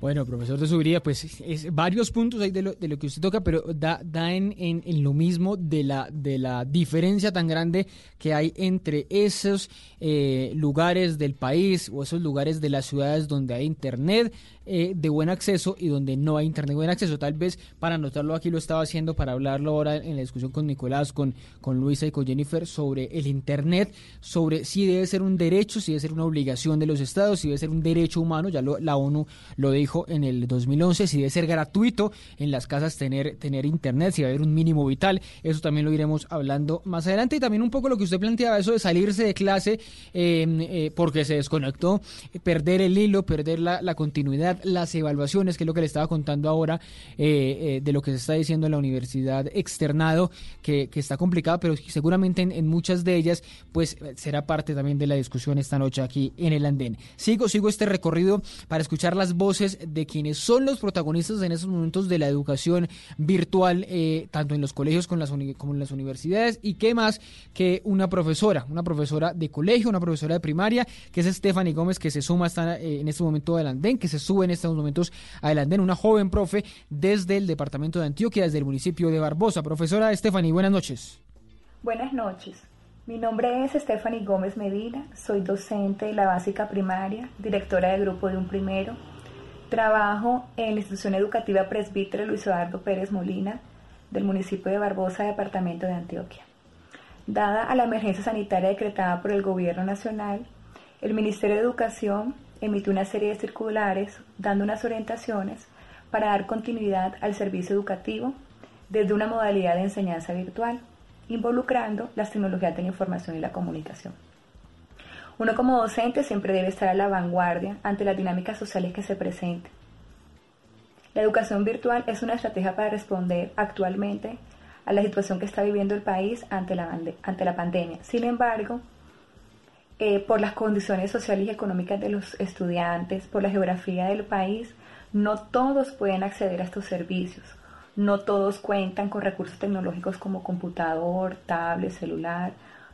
Bueno, profesor de Subiría, pues es varios puntos ahí de lo, de lo que usted toca, pero da, da en, en, lo mismo de la, de la diferencia tan grande que hay entre esos eh, lugares del país o esos lugares de las ciudades donde hay internet eh, de buen acceso y donde no hay internet buen acceso. Tal vez para anotarlo aquí lo estaba haciendo para hablarlo ahora en la discusión con Nicolás, con, con Luisa y con Jennifer sobre el internet, sobre si debe ser un derecho, si debe ser una obligación de los estados, si debe ser un derecho humano, ya lo, la ONU lo dijo en el 2011, si debe ser gratuito en las casas tener, tener internet, si va a haber un mínimo vital, eso también lo iremos hablando más adelante y también un poco lo que usted planteaba, eso de salirse de clase em, eh, porque se desconectó, perder el hilo, perder la, la, continuidad, las evaluaciones, que es lo que le estaba contando ahora eh, eh, de lo que se está diciendo en la universidad externado, que, que está complicado, pero seguramente en, en, muchas de ellas pues será parte también de la discusión esta noche aquí en el andén. Sigo, sigo este recorrido para escuchar las voces de quienes son los protagonistas en estos momentos de la educación virtual, eh, tanto en los colegios como en, las universidades, y qué más que una profesora, una profesora de colegio, una profesora de primaria, que es Stephanie Gómez, que se suma hasta, en este momento al andén, que se sube en estos momentos al andén, una joven profe desde el departamento de Antioquia, desde el municipio de Barbosa. Profesora Stephanie, buenas noches. Buenas noches. Mi nombre es Stephanie Gómez Medina, soy docente de la básica primaria, directora de grupo de un primero, Trabajo en la institución educativa presbítero Luis Eduardo Pérez Molina del municipio de Barbosa, departamento de Antioquia. Dada a la emergencia sanitaria decretada por el Gobierno Nacional, el Ministerio de Educación emitió una serie de circulares dando unas orientaciones para dar continuidad al servicio educativo desde una modalidad de enseñanza virtual, involucrando las tecnologías de la información y la comunicación. Uno como docente siempre debe estar a la vanguardia ante las dinámicas sociales que se presenten. La educación virtual es una estrategia para responder actualmente a la situación que está viviendo el país ante la, ante la pandemia. Sin embargo, eh, por las condiciones sociales y económicas de los estudiantes, por la geografía del país, no todos pueden acceder a estos servicios. No todos cuentan con recursos tecnológicos como computador, tablet, celular,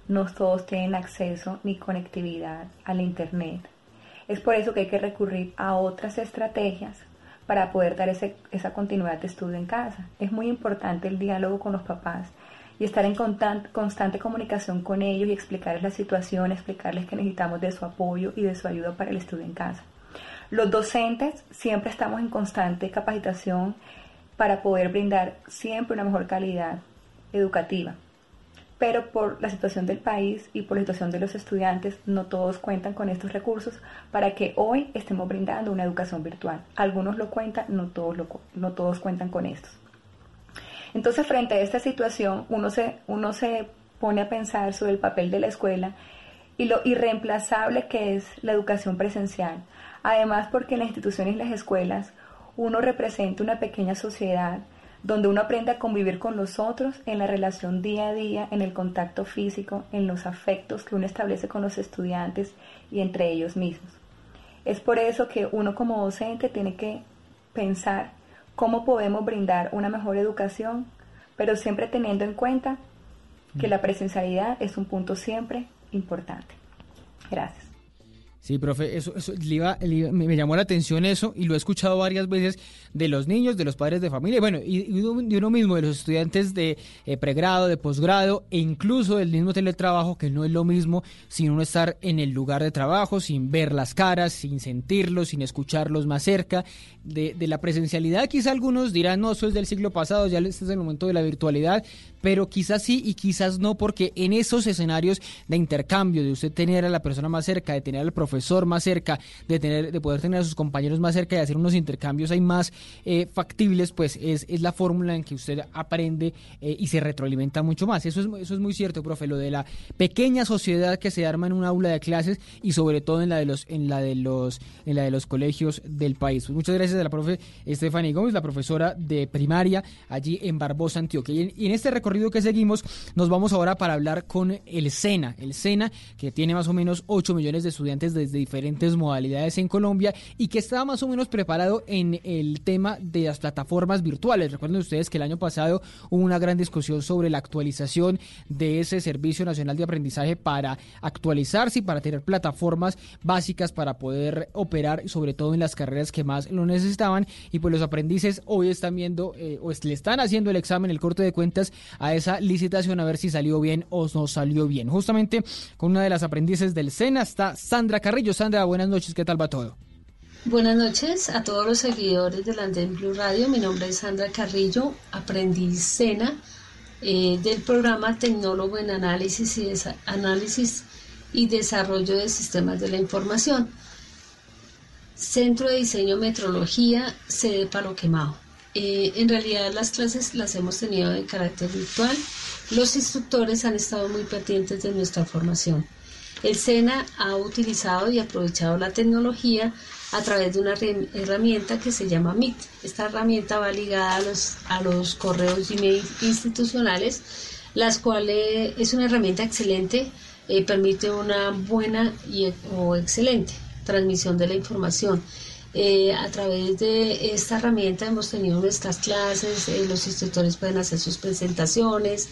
no todos tienen acceso ni conectividad al Internet. Es por eso que hay que recurrir a otras estrategias para poder dar esa continuidad de estudio en casa. Es muy importante el diálogo con los papás y estar en constante comunicación con ellos y explicarles la situación, explicarles que necesitamos de su apoyo y de su ayuda para el estudio en casa. Los docentes siempre estamos en constante capacitación para poder brindar siempre una mejor calidad educativa pero por la situación del país y por la situación de los estudiantes, no todos cuentan con estos recursos para que hoy estemos brindando una educación virtual. Algunos lo cuentan, no todos, no todos cuentan con estos. Entonces, frente a esta situación, uno se, uno se pone a pensar sobre el papel de la escuela y lo irreemplazable que es la educación presencial. Además, porque en las instituciones y las escuelas uno representa una pequeña sociedad donde uno aprende a convivir con los otros en la relación día a día, en el contacto físico, en los afectos que uno establece con los estudiantes y entre ellos mismos. Es por eso que uno como docente tiene que pensar cómo podemos brindar una mejor educación, pero siempre teniendo en cuenta que la presencialidad es un punto siempre importante. Gracias. Sí, profe, eso, eso me, llamó la atención eso y lo he escuchado varias veces de los niños, de los padres de familia, bueno, y, de uno mismo, de los estudiantes de eh, pregrado, de posgrado e incluso del mismo teletrabajo, que no es lo mismo sin uno estar en el lugar de trabajo, sin ver las caras, sin sentirlos, sin escucharlos más cerca. De, de la presencialidad, quizá algunos dirán, no, eso es del siglo pasado, ya este es el momento de la virtualidad, pero quizás sí y quizás no, porque en esos escenarios de intercambio, de usted tener a la persona más cerca, de tener al profesor más cerca, de tener, de poder tener a sus compañeros más cerca y hacer unos intercambios hay más eh, factibles, pues es, es la fórmula en que usted aprende eh, y se retroalimenta mucho más. Eso es, eso es muy cierto, profe, lo de la pequeña sociedad que se arma en un aula de clases y sobre todo en la de los, en la de los, en la de los colegios del país. Pues muchas gracias a la profe Estefany Gómez, la profesora de primaria allí en Barbosa, Antioquia. y en este recorrido que seguimos, nos vamos ahora para hablar con el SENA. El SENA, que tiene más o menos 8 millones de estudiantes desde diferentes modalidades en Colombia y que está más o menos preparado en el tema de las plataformas virtuales. Recuerden ustedes que el año pasado hubo una gran discusión sobre la actualización de ese Servicio Nacional de Aprendizaje para actualizarse y para tener plataformas básicas para poder operar, sobre todo en las carreras que más lo necesitaban. Y pues los aprendices hoy están viendo eh, o le están haciendo el examen, el corte de cuentas a esa licitación a ver si salió bien o no salió bien. Justamente con una de las aprendices del SENA está Sandra Carrillo. Sandra, buenas noches, ¿qué tal va todo? Buenas noches a todos los seguidores de Andén Blue Radio. Mi nombre es Sandra Carrillo, aprendiz SENA eh, del programa Tecnólogo en Análisis y, Análisis y Desarrollo de Sistemas de la Información. Centro de Diseño Metrología, sede Palo Quemado. Eh, en realidad las clases las hemos tenido de carácter virtual. Los instructores han estado muy pendientes de nuestra formación. El SENA ha utilizado y aprovechado la tecnología a través de una herramienta que se llama Meet. Esta herramienta va ligada a los, a los correos Gmail institucionales, las cuales es una herramienta excelente, eh, permite una buena y, o excelente transmisión de la información. Eh, a través de esta herramienta hemos tenido nuestras clases, eh, los instructores pueden hacer sus presentaciones.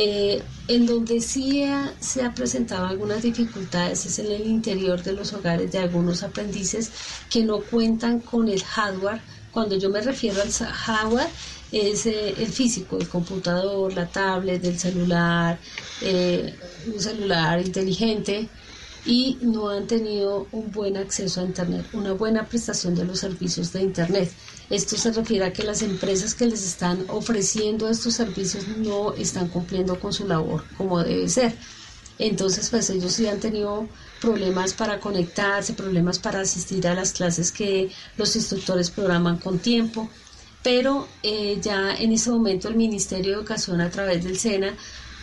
Eh, en donde sí se ha presentado algunas dificultades es en el interior de los hogares de algunos aprendices que no cuentan con el hardware. Cuando yo me refiero al hardware, es el físico, el computador, la tablet, el celular, un celular inteligente, y no han tenido un buen acceso a Internet, una buena prestación de los servicios de Internet. Esto se refiere a que las empresas que les están ofreciendo estos servicios no están cumpliendo con su labor como debe ser. Entonces, pues ellos sí han tenido problemas para conectarse, problemas para asistir a las clases que los instructores programan con tiempo. Pero eh, ya en ese momento el Ministerio de Educación a través del SENA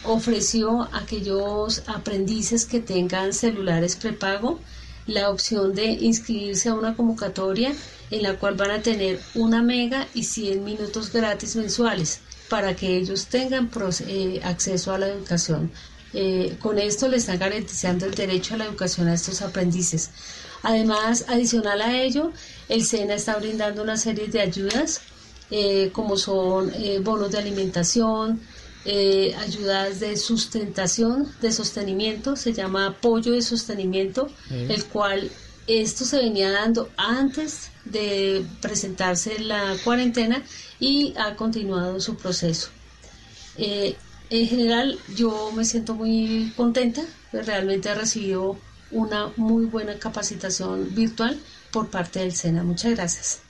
ofreció a aquellos aprendices que tengan celulares prepago la opción de inscribirse a una convocatoria en la cual van a tener una mega y 100 minutos gratis mensuales para que ellos tengan eh, acceso a la educación. Eh, con esto le están garantizando el derecho a la educación a estos aprendices. Además, adicional a ello, el SENA está brindando una serie de ayudas eh, como son bonos de alimentación, eh, ayudas de sustentación, de sostenimiento, se llama apoyo de sostenimiento, el cual esto se venía dando antes de presentarse la cuarentena y ha continuado su proceso. Eh, en general yo me siento muy contenta, realmente he recibido una muy buena capacitación virtual por parte del SENA. Muchas gracias.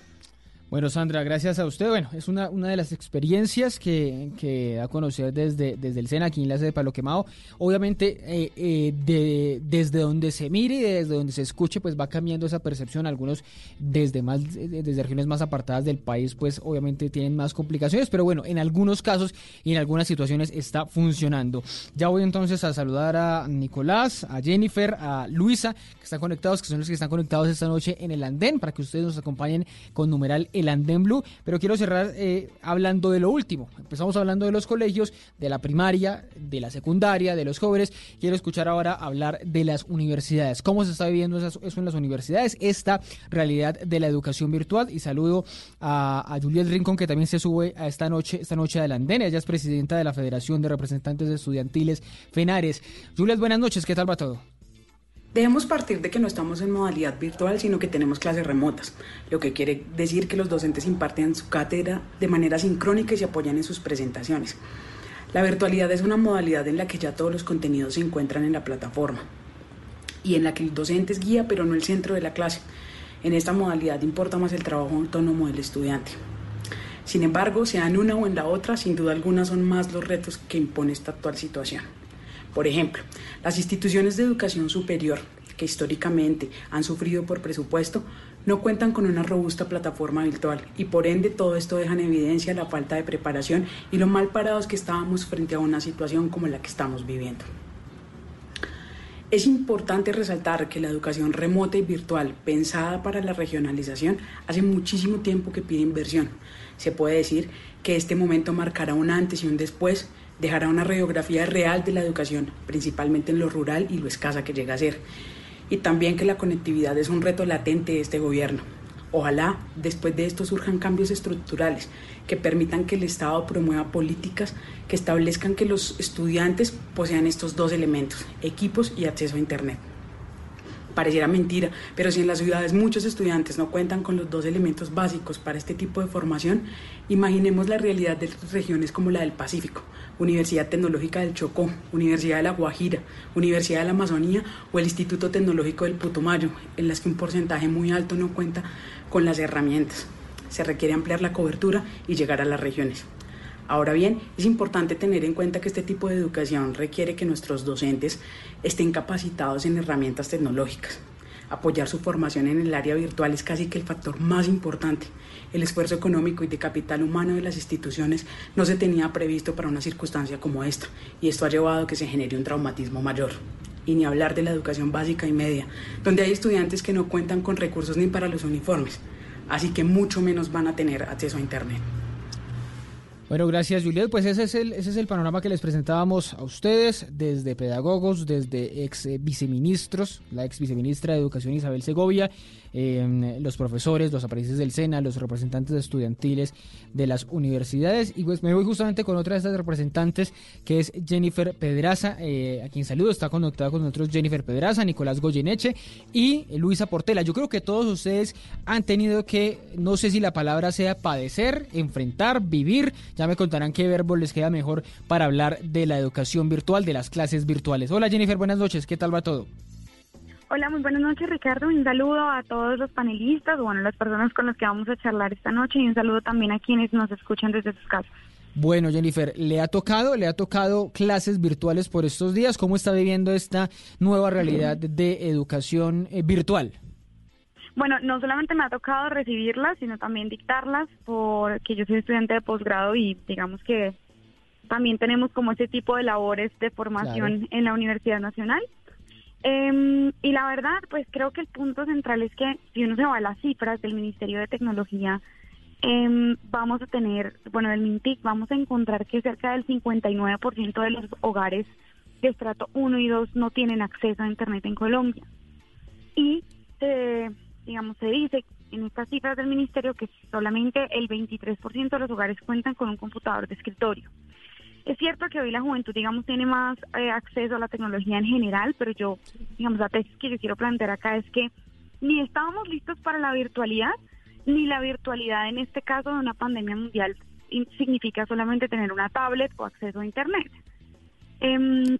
Bueno, Sandra, gracias a usted. Bueno, es una, una de las experiencias que, que a conocer desde, desde el SENA, aquí en la sede de Palo Quemado. Obviamente, eh, eh, de, desde donde se mire y desde donde se escuche, pues va cambiando esa percepción. Algunos desde, más, desde regiones más apartadas del país, pues obviamente tienen más complicaciones, pero bueno, en algunos casos y en algunas situaciones está funcionando. Ya voy entonces a saludar a Nicolás, a Jennifer, a Luisa, que están conectados, que son los que están conectados esta noche en el andén, para que ustedes nos acompañen con numeral El Andén Blue, pero quiero cerrar eh, hablando de lo último. Empezamos hablando de los colegios, de la primaria, de la secundaria, de los jóvenes. Quiero escuchar ahora hablar de las universidades. ¿Cómo se está viviendo eso en las universidades? Esta realidad de la educación virtual. Y saludo a, a Juliet Rincón, que también se sube a esta noche, esta noche del Andén. Ella es presidenta de la Federación de Representantes Estudiantiles FENARES. Juliet, buenas noches. ¿Qué tal va todo? Debemos partir de que no estamos en modalidad virtual, sino que tenemos clases remotas, lo que quiere decir que los docentes imparten su cátedra de manera sincrónica y se apoyan en sus presentaciones. La virtualidad es una modalidad en la que ya todos los contenidos se encuentran en la plataforma y en la que el docente es guía pero no el centro de la clase. En esta modalidad importa más el trabajo autónomo del estudiante. Sin embargo, sea en una o en la otra, sin duda alguna son más los retos que impone esta actual situación. Por ejemplo, las instituciones de educación superior, que históricamente han sufrido por presupuesto, no cuentan con una robusta plataforma virtual y por ende todo esto deja en evidencia la falta de preparación y lo mal parados que estábamos frente a una situación como la que estamos viviendo. Es importante resaltar que la educación remota y virtual pensada para la regionalización hace muchísimo tiempo que pide inversión. Se puede decir que este momento marcará un antes y un después dejará una radiografía real de la educación, principalmente en lo rural y lo escasa que llega a ser. Y también que la conectividad es un reto latente de este gobierno. Ojalá después de esto surjan cambios estructurales que permitan que el Estado promueva políticas que establezcan que los estudiantes posean estos dos elementos, equipos y acceso a Internet. Pareciera mentira, pero si en las ciudades muchos estudiantes no cuentan con los dos elementos básicos para este tipo de formación, imaginemos la realidad de regiones como la del Pacífico, Universidad Tecnológica del Chocó, Universidad de La Guajira, Universidad de la Amazonía o el Instituto Tecnológico del Putumayo, en las que un porcentaje muy alto no cuenta con las herramientas. Se requiere ampliar la cobertura y llegar a las regiones. Ahora bien, es importante tener en cuenta que este tipo de educación requiere que nuestros docentes estén capacitados en herramientas tecnológicas. Apoyar su formación en el área virtual es casi que el factor más importante. El esfuerzo económico y de capital humano de las instituciones no se tenía previsto para una circunstancia como esta, y esto ha llevado a que se genere un traumatismo mayor. Y ni hablar de la educación básica y media, donde hay estudiantes que no cuentan con recursos ni para los uniformes, así que mucho menos van a tener acceso a Internet. Bueno, gracias Juliet. Pues ese es, el, ese es el panorama que les presentábamos a ustedes desde pedagogos, desde ex viceministros, la ex viceministra de Educación Isabel Segovia Em, los profesores, los aprendices del SENA, los representantes estudiantiles de las universidades. Y pues me voy justamente con otra de estas representantes, que es Jennifer Pedraza, eh, a quien saludo, está conectada con nosotros Jennifer Pedraza, Nicolás Goyeneche y Luisa Portela. Yo creo que todos ustedes han tenido que, no sé si la palabra sea padecer, enfrentar, vivir, ya me contarán qué verbo les queda mejor para hablar de la educación virtual, de las clases virtuales. Hola Jennifer, buenas noches, ¿qué tal va todo? Hola, muy buenas noches Ricardo. Un saludo a todos los panelistas, bueno, las personas con las que vamos a charlar esta noche y un saludo también a quienes nos escuchan desde sus casas. Bueno, Jennifer, ¿le ha tocado, le ha tocado clases virtuales por estos días? ¿Cómo está viviendo esta nueva realidad de educación eh, virtual? Bueno, no solamente me ha tocado recibirlas, sino también dictarlas, porque yo soy estudiante de posgrado y digamos que también tenemos como ese tipo de labores de formación en la Universidad Nacional. Em, y la verdad, pues creo que el punto central es que si uno se va a las cifras del Ministerio de Tecnología, em, vamos a tener, bueno, del MINTIC, vamos a encontrar que cerca del 59% de los hogares de estrato 1 y 2 no tienen acceso a Internet en Colombia. Y, digamos, se dice en estas cifras del Ministerio que solamente el 23% de los hogares cuentan con un computador de escritorio. Es cierto que hoy la juventud, digamos, tiene más eh, acceso a la tecnología en general, pero yo, digamos, la tesis que yo quiero plantear acá es que ni estábamos listos para la virtualidad, ni la virtualidad en este caso de una pandemia mundial significa solamente tener una tablet o acceso a Internet. Eh,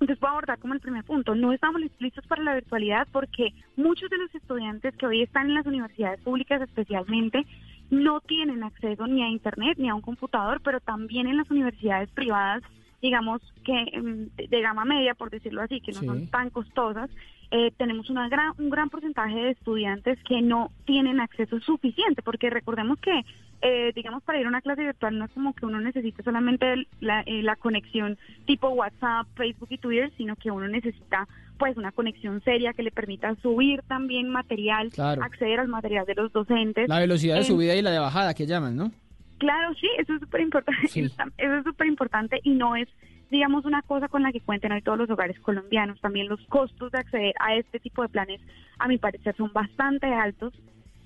entonces voy a abordar como el primer punto. No estamos listos para la virtualidad porque muchos de los estudiantes que hoy están en las universidades públicas especialmente no tienen acceso ni a Internet ni a un computador, pero también en las universidades privadas, digamos que em, de, gama media, por decirlo así, que no son tan costosas, eh, tenemos una gran, un gran porcentaje de estudiantes que no tienen acceso suficiente, porque recordemos que, eh, digamos, para ir a una clase virtual no es como que uno necesite solamente la, eh, la conexión tipo WhatsApp, Facebook y Twitter, sino que uno necesita pues una conexión seria que le permita subir también material, acceder al material de los docentes. La velocidad de subida y la de bajada que llaman, ¿no? Claro, sí, eso es súper importante. *laughs* Eso es súper importante y no es digamos, una cosa con la que cuenten hoy todos los hogares colombianos. También los costos de acceder a este tipo de planes, a mi parecer, son bastante altos.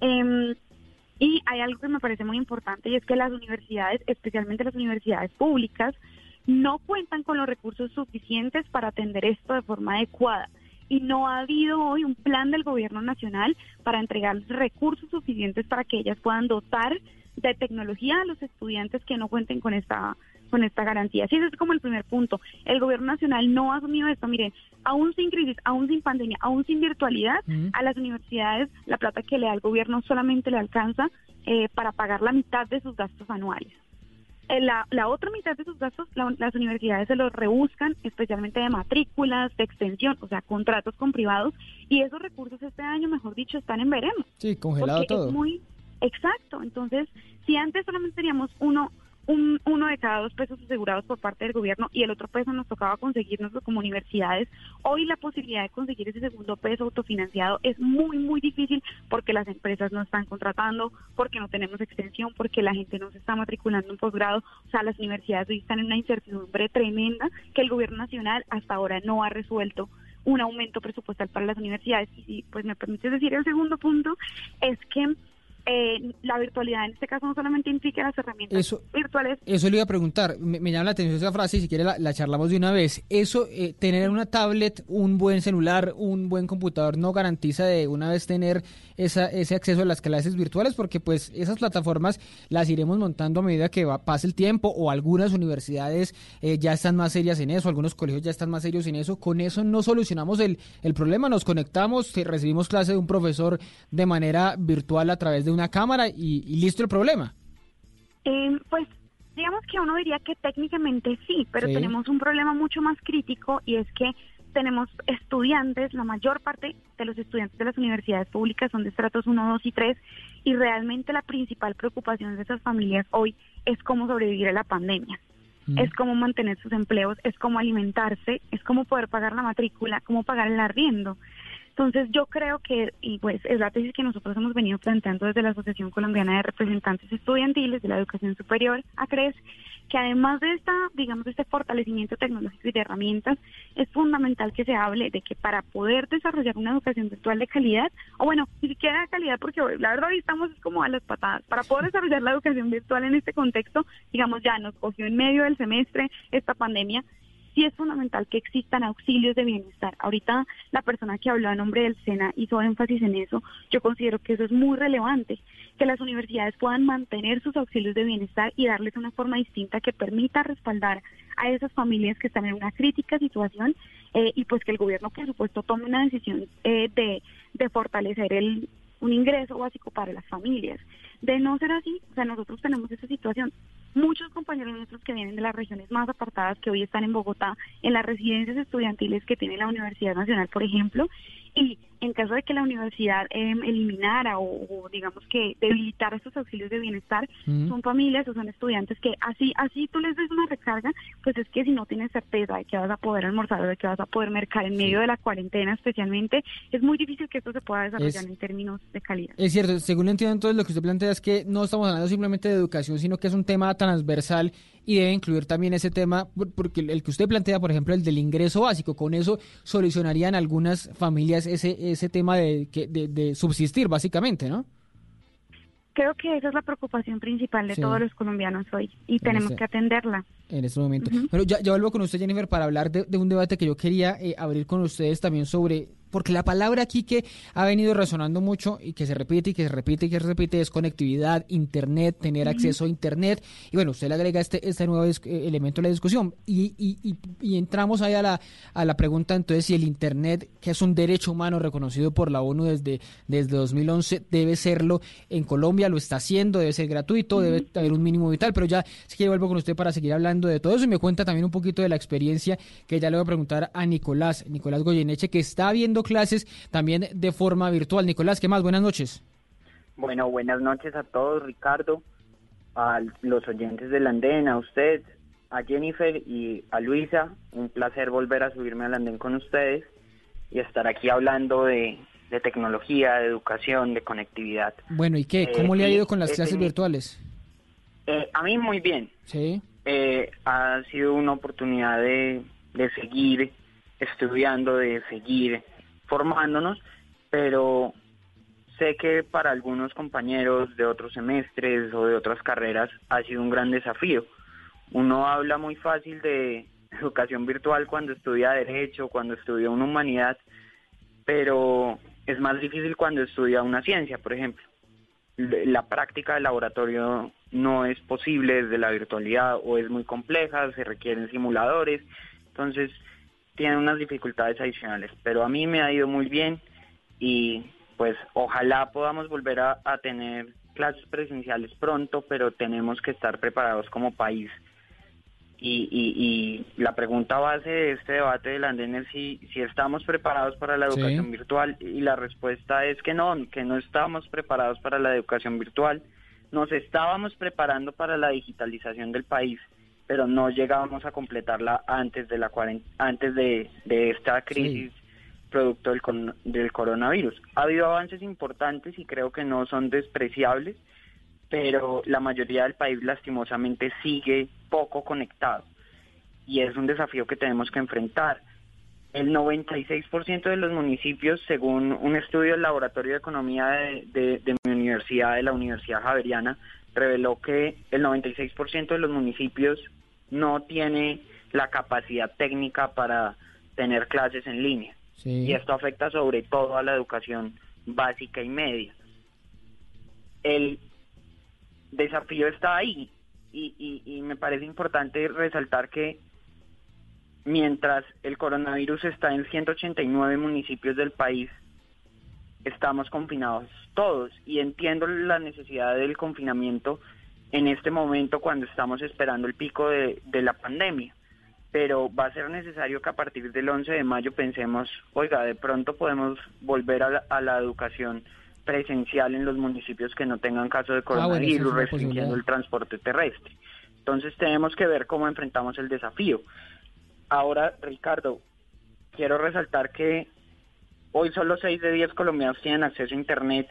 Em, y hay algo que me parece muy importante y es que las universidades, especialmente las universidades públicas, no cuentan con los recursos suficientes para atender esto de forma adecuada. Y no ha habido hoy un plan del gobierno nacional para entregar recursos suficientes para que ellas puedan dotar de tecnología a los estudiantes que no cuenten con esta con esta garantía. Así ese es como el primer punto. El gobierno nacional no ha asumido esto. Miren, aún sin crisis, aún sin pandemia, aún sin virtualidad, a las universidades la plata que le da el gobierno solamente le alcanza eh, para pagar la mitad de sus gastos anuales. Eh, la, la, otra mitad de sus gastos las universidades se los rebuscan, especialmente de matrículas, de extensión, o sea, contratos con privados, y esos recursos este año, mejor dicho, están en veremos. Sí, congelado todo. Es muy exacto. Entonces, si antes solamente teníamos uno un, uno de cada dos pesos asegurados por parte del gobierno y el otro peso nos tocaba conseguirnos como universidades. Hoy la posibilidad de conseguir ese segundo peso autofinanciado es muy, muy difícil porque las empresas no están contratando, porque no tenemos extensión, porque la gente no se está matriculando en posgrado. O sea, las universidades hoy están en una incertidumbre tremenda que el gobierno nacional hasta ahora no ha resuelto un aumento presupuestal para las universidades. Y si pues me permite decir el segundo punto, es que eh, la virtualidad en este caso no solamente implica las herramientas virtuales. Eso le iba a preguntar, me, llama la atención esa frase y si quiere la, charlamos de una vez. Eso, eh, tener una tablet, un buen celular, un buen computador no garantiza de una vez tener esa, ese acceso a las clases virtuales porque pues esas plataformas las iremos montando a medida que va, pase el tiempo o algunas universidades eh, ya están más serias en eso, algunos colegios ya están más serios en eso. Con eso no solucionamos el, el problema, nos conectamos, recibimos clase de un profesor de manera virtual a través de un una cámara y, listo el problema. Eh, pues digamos que uno diría que técnicamente sí, pero tenemos un problema mucho más crítico y es que tenemos estudiantes, la mayor parte de los estudiantes de las universidades públicas son de estratos 1, 2 y 3 y realmente la principal preocupación de esas familias hoy es cómo sobrevivir a la pandemia. Mm. Es cómo mantener sus empleos, es cómo alimentarse, es cómo poder pagar la matrícula, cómo pagar el arriendo. Entonces yo creo que, y pues es la tesis que nosotros hemos venido planteando desde la Asociación Colombiana de Representantes Estudiantiles de la Educación Superior, ACRES, que además de esta, digamos, de este fortalecimiento tecnológico y de herramientas, es fundamental que se hable de que para poder desarrollar una educación virtual de calidad, o bueno, ni siquiera de calidad, porque la verdad hoy estamos como a las patadas, para poder desarrollar la educación virtual en este contexto, digamos, ya nos cogió en medio del semestre esta pandemia, sí es fundamental que existan auxilios de bienestar. Ahorita la persona que habló a nombre del SENA hizo énfasis en eso. Yo considero que eso es muy relevante, que las universidades puedan mantener sus auxilios de bienestar y darles una forma distinta que permita respaldar a esas familias que están en una crítica situación eh, y pues que el gobierno, por supuesto, tome una decisión eh, de, de fortalecer el, un ingreso básico para las familias. De no ser así, o sea, nosotros tenemos esa situación. Muchos compañeros nuestros que vienen de las regiones más apartadas, que hoy están en Bogotá, en las residencias estudiantiles que tiene la Universidad Nacional, por ejemplo, y en caso de que la universidad em, eliminara o, digamos que debilitara estos auxilios de bienestar, son familias o son estudiantes que así así tú les des una recarga, pues es que si no tienes certeza de que vas a poder almorzar o de que vas a poder mercar en medio de la cuarentena especialmente, es muy difícil que esto se pueda desarrollar en términos de calidad. Es cierto, según entiendo entonces lo que usted plantea es que no estamos hablando simplemente de educación, sino que es un tema transversal y debe incluir también ese tema, porque el que usted plantea, por ejemplo, el del ingreso básico, con eso solucionarían algunas familias ese, ese tema de, de, subsistir, básicamente, ¿no? Creo que esa es la preocupación principal de todos los colombianos hoy y tenemos que atenderla. En este momento. Pero ya, ya, vuelvo con usted, Jennifer, para hablar de, un debate que yo quería eh, abrir con ustedes también sobre porque la palabra aquí que ha venido resonando mucho y que se repite y que se repite y que se repite es conectividad, internet, tener acceso a internet. Y bueno, usted le agrega este, este nuevo eh, elemento a la discusión. Y, y, y, entramos ahí a la, a la pregunta entonces si el internet, que es un derecho humano reconocido por la ONU desde, desde 2011, debe serlo en Colombia, lo está haciendo, debe ser gratuito, debe haber un mínimo vital. Pero ya sí que vuelvo con usted para seguir hablando de todo eso y me cuenta también un poquito de la experiencia que ya le voy a preguntar a Nicolás, Nicolás Goyeneche, que está viendo dando clases también de forma virtual. Nicolás, ¿qué más? Buenas noches. Bueno, buenas noches a todos, Ricardo, a los oyentes del andén, a usted, a Jennifer y a Luisa. Un placer volver a subirme al andén con ustedes y estar aquí hablando de, tecnología, de educación, de conectividad. Bueno, ¿y qué? ¿Cómo le ha ido con las clases virtuales? Eh, a mí muy bien. Sí. Eh, ha sido una oportunidad de, de seguir estudiando, de seguir formándonos, pero sé que para algunos compañeros de otros semestres o de otras carreras ha sido un gran desafío. Uno habla muy fácil de *laughs* educación virtual cuando estudia derecho, cuando estudia una humanidad, pero es más difícil cuando estudia una ciencia, por ejemplo. La práctica del laboratorio no es posible desde la virtualidad o es muy compleja, se requieren simuladores, entonces tiene unas dificultades adicionales, pero a mí me ha ido muy bien y pues ojalá podamos volver a, tener clases presenciales pronto, pero tenemos que estar preparados como país. Y, y, la pregunta base de este debate del Andén es si, si estamos preparados para la educación virtual y la respuesta es que no, que no estamos preparados para la educación virtual. Nos estábamos preparando para la digitalización del país, pero no llegábamos a completarla antes de la antes de, esta crisis producto del, del coronavirus. Ha habido avances importantes y creo que no son despreciables, pero la mayoría del país lastimosamente sigue poco conectado y es un desafío que tenemos que enfrentar. El 96% de los municipios, según un estudio del Laboratorio de Economía de, de mi universidad, de la Universidad Javeriana, reveló que el 96% de los municipios no tiene la capacidad técnica para tener clases en línea. Y esto afecta sobre todo a la educación básica y media. El desafío está ahí y, y, me parece importante resaltar que mientras el coronavirus está en 189 municipios del país, estamos confinados todos y entiendo la necesidad del confinamiento en este momento cuando estamos esperando el pico de, de la pandemia pero va a ser necesario que a partir del 11 de mayo pensemos, oiga, de pronto podemos volver a la, educación presencial en los municipios que no tengan caso de ah, coronavirus, restringiendo el transporte terrestre. Entonces tenemos que ver cómo enfrentamos el desafío. Ahora, Ricardo, quiero resaltar que hoy solo 6 de 10 colombianos tienen acceso a Internet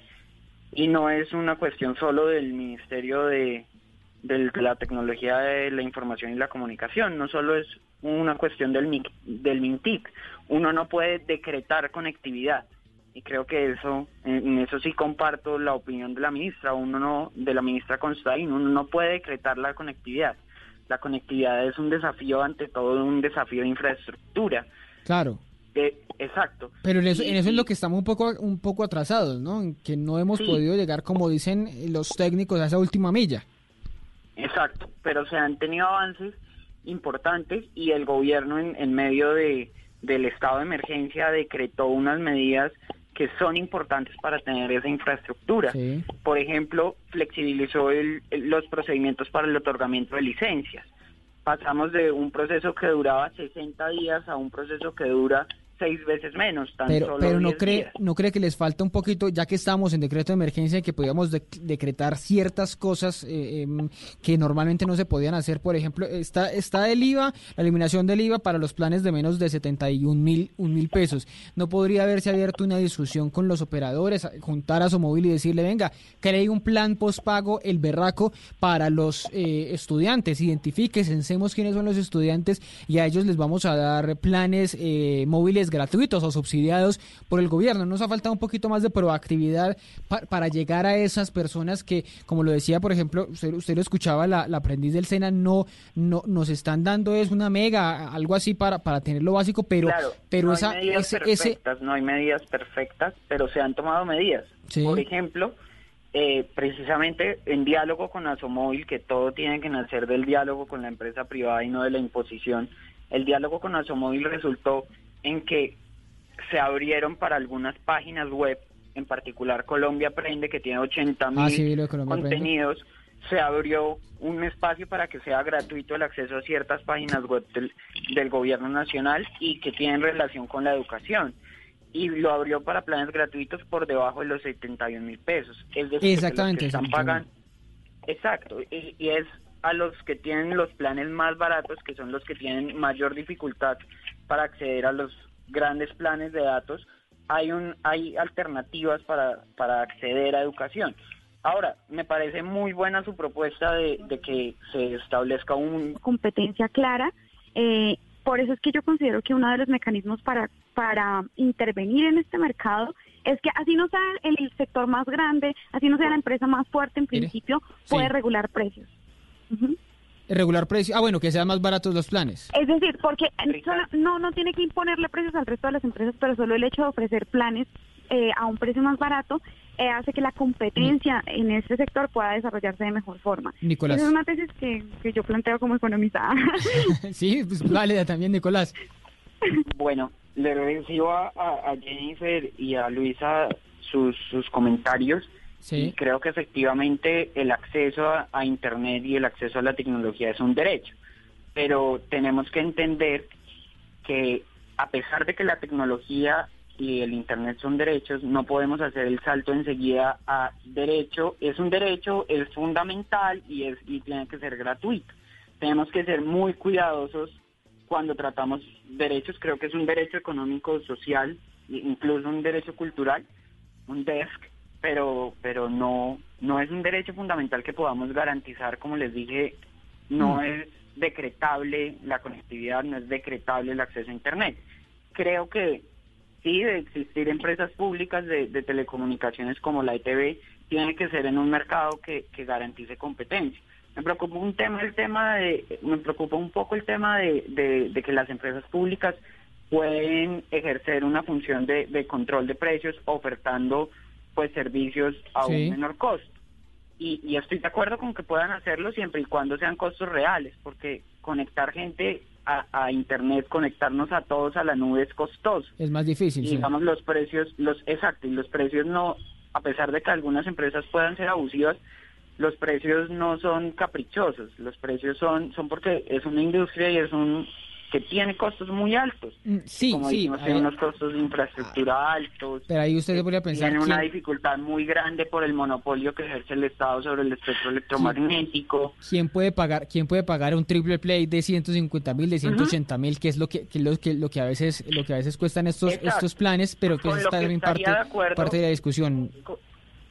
y no es una cuestión solo del Ministerio de, de la Tecnología de la Información y la Comunicación, no solo es una cuestión del, del MINTIC. Uno no puede decretar conectividad. Y creo que eso, en eso sí comparto la opinión de la ministra, uno no, de la ministra Constaín, uno no puede decretar la conectividad. La conectividad es un desafío, ante todo un desafío de infraestructura. Claro. Eh, exacto. Pero en eso, en eso es lo que estamos un poco, un poco atrasados, ¿no? En que no hemos podido llegar, como dicen los técnicos, a esa última milla. Exacto, pero se han tenido avances importantes y el gobierno en, medio de, del estado de emergencia decretó unas medidas que son importantes para tener esa infraestructura. Por ejemplo, flexibilizó los procedimientos para el otorgamiento de licencias. Pasamos de un proceso que duraba 60 días a un proceso que dura seis veces menos. pero pero no cree, no cree que les falta un poquito, ya que estamos en decreto de emergencia, que podíamos decretar ciertas cosas eh, em, que normalmente no se podían hacer. Por ejemplo, está, está el IVA, la eliminación del IVA para los planes de menos de 71 mil, un mil pesos. No podría haberse abierto una discusión con los operadores, juntar a su móvil y decirle, venga, cree un plan postpago, el berraco, para los eh, estudiantes. Identifique, censemos quiénes son los estudiantes y a ellos les vamos a dar planes eh, gratuitos o subsidiados por el gobierno. Nos ha faltado un poquito más de proactividad para llegar a esas personas que, como lo decía, por ejemplo, usted, usted lo escuchaba, la, aprendiz del SENA, no, no nos están dando es una mega, algo así para, para tener lo básico, pero, pero no esa, hay medidas perfectas, no hay medidas perfectas, pero se han tomado medidas. Por ejemplo, eh, precisamente en diálogo con Asomóvil, que todo tiene que nacer del diálogo con la empresa privada y no de la imposición, el diálogo con Asomóvil resultó en que se abrieron para algunas páginas web, en particular Colombia Aprende, que tiene 80 ah, mil contenidos, se abrió un espacio para que sea gratuito el acceso a ciertas páginas web del, gobierno nacional y que tienen relación con la educación. y lo abrió para planes gratuitos por debajo de los 71 mil pesos. Es decir, Exactamente. que los que están pagando. Exacto, y, y es a los que tienen los planes más baratos, que son los que tienen mayor dificultad para acceder a los grandes planes de datos, hay un hay alternativas para, para acceder a educación. Ahora, me parece muy buena su propuesta de, de que se establezca un... competencia clara. Eh, por eso es que yo considero que uno de los mecanismos para, para intervenir en este mercado es que así no sea el sector más grande, así no sea la empresa más fuerte, en principio puede regular precios. Ujú. Regular precio. Ah, bueno, que sean más baratos los planes. Es decir, porque solo- no, no tiene que imponerle precios al resto de las empresas, pero solo el hecho de ofrecer planes eh, a un precio más barato eh, hace que la competencia en este sector pueda desarrollarse de mejor forma. Nicolás. Esa es una tesis que, que yo planteo como economista. *laughs* *laughs* sí, pues válida también, Nicolás. Bueno, le recibo a, a- a Jennifer y a Luisa sus, sus comentarios y creo que efectivamente el acceso a, Internet y el acceso a la tecnología es un derecho, pero tenemos que entender que a pesar de que la tecnología y el Internet son derechos, no podemos hacer el salto enseguida a derecho. Es un derecho, es fundamental y, es, y tiene que ser gratuito. Tenemos que ser muy cuidadosos cuando tratamos derechos. Creo que es un derecho económico, social, incluso un derecho cultural, un desk, pero, pero no, no es un derecho fundamental que podamos garantizar, como les dije, no Mm. es decretable la conectividad, no es decretable el acceso a Internet. Creo que sí, de existir empresas públicas de, de telecomunicaciones como la ETV, tiene que ser en un mercado que, que garantice competencia. Me preocupa un tema, el tema de, me preocupa un poco el tema de, de- de que las empresas públicas pueden ejercer una función de, de control de precios ofertando pues servicios a Sí. un menor costo y, y estoy de acuerdo con que puedan hacerlo siempre y cuando sean costos reales, porque conectar gente a, a internet, conectarnos a todos a la nube es costoso. Es más difícil. Y sí. digamos los precios, los exacto, y los precios no, a pesar de que algunas empresas puedan ser abusivas, los precios no son caprichosos, los precios son son porque es una industria y es un que tiene costos muy altos. Mm, Sí, Como sí. dijimos, tiene unos costos de infraestructura altos. Pero ahí usted se podría pensar Tiene una dificultad muy grande por el monopolio que ejerce el Estado sobre el espectro electromagnético. ¿Quién puede pagar, quién puede pagar un triple play de 150 mil, de 180 mil, que es lo que, que lo que lo que a veces lo que a veces cuestan estos Exacto. estos planes, pero lo está también parte de acuerdo- parte de la discusión.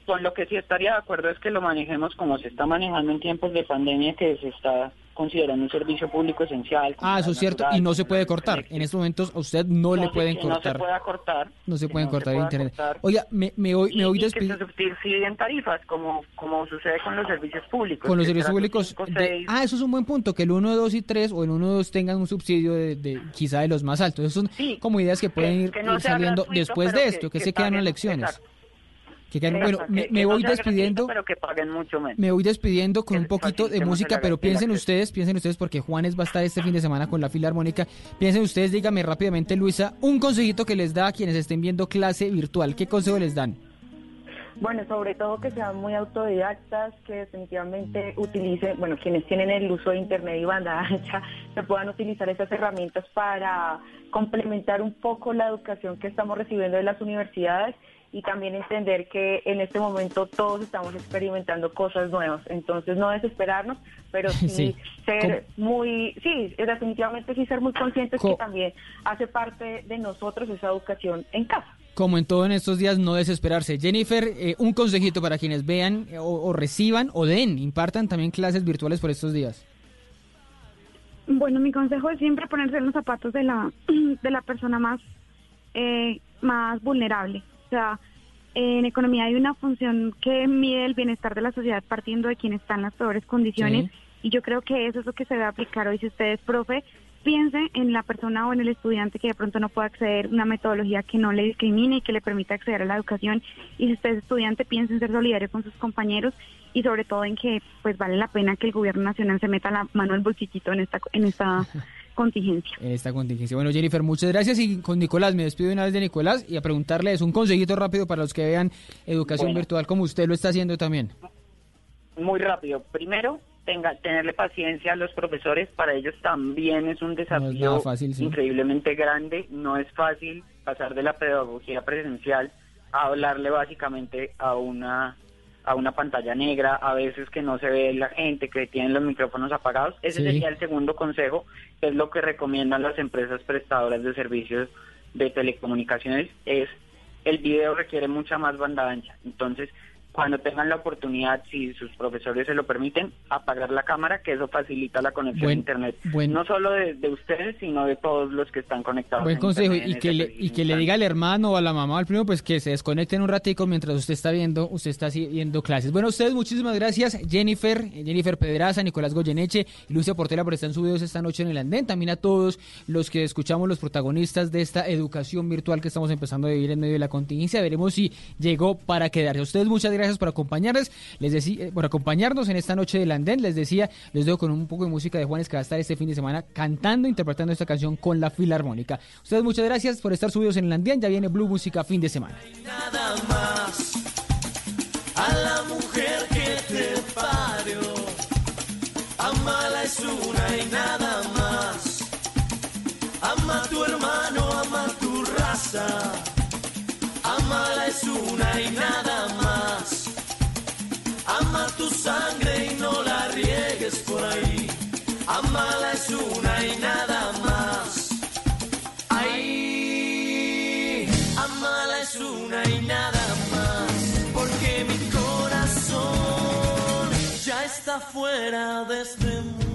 Con lo que sí estaría de acuerdo es que lo manejemos como se está manejando en tiempos de pandemia, que se está considerando un servicio público esencial. Ah, eso es cierto, natural, y no se puede cortar. En estos momentos a usted no, le se- pueden que No se cortar. pueda cortar. No se pueden no se cortar el pueda internet. cortar. Oiga, me, me voy, me voy y que despidiendo. se subsidien tarifas, como, como sucede con los servicios públicos. Con los servicios públicos. de- ah, eso es un buen punto, que el 1, 2 y 3 o el 1, 2 tengan un subsidio de, de quizá de los más altos. Eso son como ideas que pueden ir, que no ir saliendo gratuito, después de esto, que, que se quedan las paguen- lecciones. exacto. Que bueno, me, que- me que no voy despidiendo. pero que paguen mucho menos. Me voy despidiendo con un poquito de música, pero piensen ustedes, piensen ustedes, porque Juanes va a estar este fin de semana con la Filarmónica. Piensen ustedes, dígame rápidamente, Luisa, un consejito que les da a quienes estén viendo clase virtual. ¿Qué consejo les dan? Bueno, sobre todo que sean muy autodidactas, que definitivamente utilicen, bueno, quienes tienen el uso de Internet y banda *laughs* ancha, que puedan utilizar esas herramientas para complementar un poco la educación que estamos recibiendo de las universidades y también entender que en este momento todos estamos experimentando cosas nuevas. Entonces, no desesperarnos, pero *laughs* sí, Sí. ser muy, sí, definitivamente sí ser muy conscientes Co- que también hace parte de nosotros esa educación en casa. Como en todo en estos días, no desesperarse. Jennifer, eh, un consejito para quienes vean eh, o, o reciban o den, impartan también clases virtuales por estos días. Bueno, mi consejo es siempre ponerse en los zapatos de la, *clears throat* de la persona más, eh, más vulnerable. O sea, en economía hay una función que mide el bienestar de la sociedad partiendo de quien está en las peores condiciones Sí. y yo creo que eso es lo que se debe aplicar hoy. Si usted es profe, piense en la persona o en el estudiante que de pronto no pueda acceder a una metodología que no le discrimine y que le permita acceder a la educación. Y si usted es estudiante, piense en ser solidario con sus compañeros y sobre todo en que pues vale la pena que el gobierno nacional se meta la mano al bolsillito en esta en esta *laughs* contingencia. en esta contingencia. Bueno, Jennifer, muchas gracias y con Nicolás, me despido de una vez de Nicolás y a preguntarles un consejito rápido para los que vean educación Bueno. virtual como usted lo está haciendo también. Muy rápido. Primero, tenga, tenerle paciencia a los profesores. Para ellos también es un desafío nada fácil, sí. increíblemente grande. No es fácil pasar de la pedagogía presencial a hablarle básicamente a una a una pantalla negra, a veces que no se ve la gente, que tienen los micrófonos apagados. Ese sería el segundo consejo, que es lo que recomiendan las empresas prestadoras de servicios de telecomunicaciones, es el video requiere mucha más banda ancha. Entonces, cuando tengan la oportunidad, si sus profesores se lo permiten, apagar la cámara, que eso facilita la conexión a Internet. no solo de, ustedes, sino de todos los que están conectados. Buen consejo, y que, le, y que le diga al hermano o a la mamá o al primo, pues que se desconecten un ratico mientras usted está viendo, usted está viendo clases. Bueno, ustedes muchísimas gracias, Jennifer, Jennifer Pedraza, Nicolás Goyeneche y Lucia Portela por estar en videos esta noche en el andén. También a todos los que escuchamos los protagonistas de esta educación virtual que estamos empezando a vivir en medio de la contingencia. Veremos si llegó para quedarse. ustedes muchas gracias gracias por acompañarles, les decía, eh, por acompañarnos en esta noche del andén. Les decía, les dejo con un poco de música de Juanes que va a estar este fin de semana cantando, interpretando esta canción con la filarmónica. Ustedes muchas gracias por estar subidos en el andén. Ya viene Blue Música fin de semana. Nada a la mujer y nada más. Ama a tu hermano, ama tu raza. Es una y nada más tu sangre y no la riegues por ahí. Amala es una y nada más. Ay, amala es una y nada más. Porque mi corazón ya está fuera de este mundo.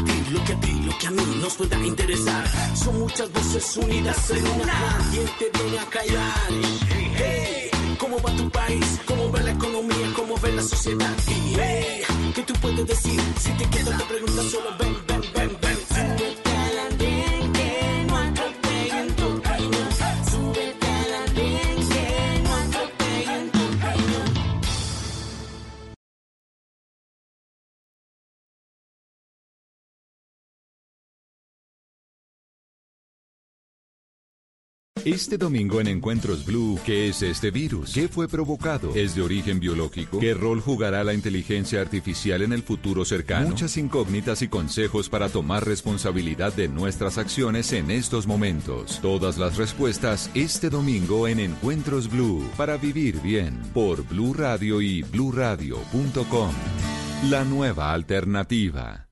Lo que a ti, lo que a mí nos pueda interesar. Son muchas voces unidas en una. Nadie te viene a callar. Hey, ¿cómo va tu país? ¿Cómo va la economía? ¿Cómo ve la sociedad? Hey, ¿qué tú puedes decir? Si te quedas te preguntas solo ven. Este domingo en Encuentros Blue, ¿qué es este virus? ¿Qué fue provocado? ¿Es de origen biológico? ¿Qué rol jugará la inteligencia artificial en el futuro cercano? Muchas incógnitas y consejos para tomar responsabilidad de nuestras acciones en estos momentos. Todas las respuestas este domingo en Encuentros Blue para vivir bien por Blue Radio y bluradio.com. La nueva alternativa.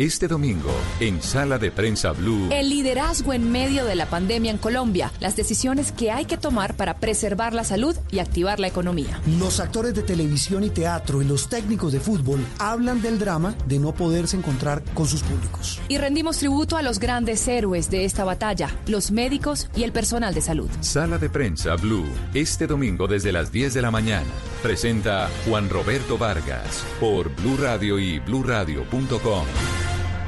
Este domingo, en Sala de Prensa Blue. El liderazgo en medio de la pandemia en Colombia, las decisiones que hay que tomar para preservar la salud y activar la economía. Los actores de televisión y teatro y los técnicos de fútbol hablan del drama de no poderse encontrar con sus públicos. Y rendimos tributo a los grandes héroes de esta batalla, los médicos y el personal de salud. Sala de Prensa Blue, este domingo desde las 10 de la mañana. Presenta Juan Roberto Vargas por Blue Radio y bluradio.com.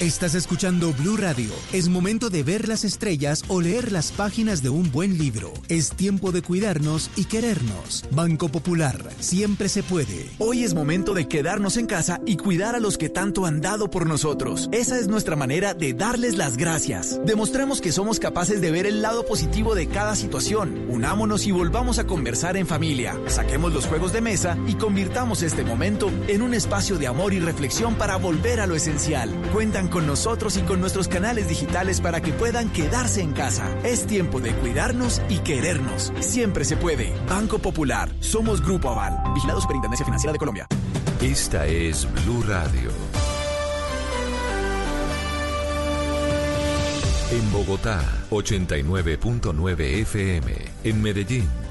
Estás escuchando Blue Radio. Es momento de ver las estrellas o leer las páginas de un buen libro. Es tiempo de cuidarnos y querernos. Banco Popular, siempre se puede. Hoy es momento de quedarnos en casa y cuidar a los que tanto han dado por nosotros. Esa es nuestra manera de darles las gracias. Demostremos que somos capaces de ver el lado positivo de cada situación. Unámonos y volvamos a conversar en familia. Saquemos los juegos de mesa y convirtamos este momento en un espacio de amor y reflexión para volver a lo esencial. Cuentan con nosotros y con nuestros canales digitales para que puedan quedarse en casa. Es tiempo de cuidarnos y querernos. Siempre se puede. Banco Popular. Somos Grupo Aval. Vigilado Superintendencia Financiera de Colombia. Esta es Blue Radio. En Bogotá, 89.9 FM. En Medellín.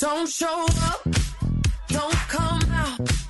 don't show up, don't come out,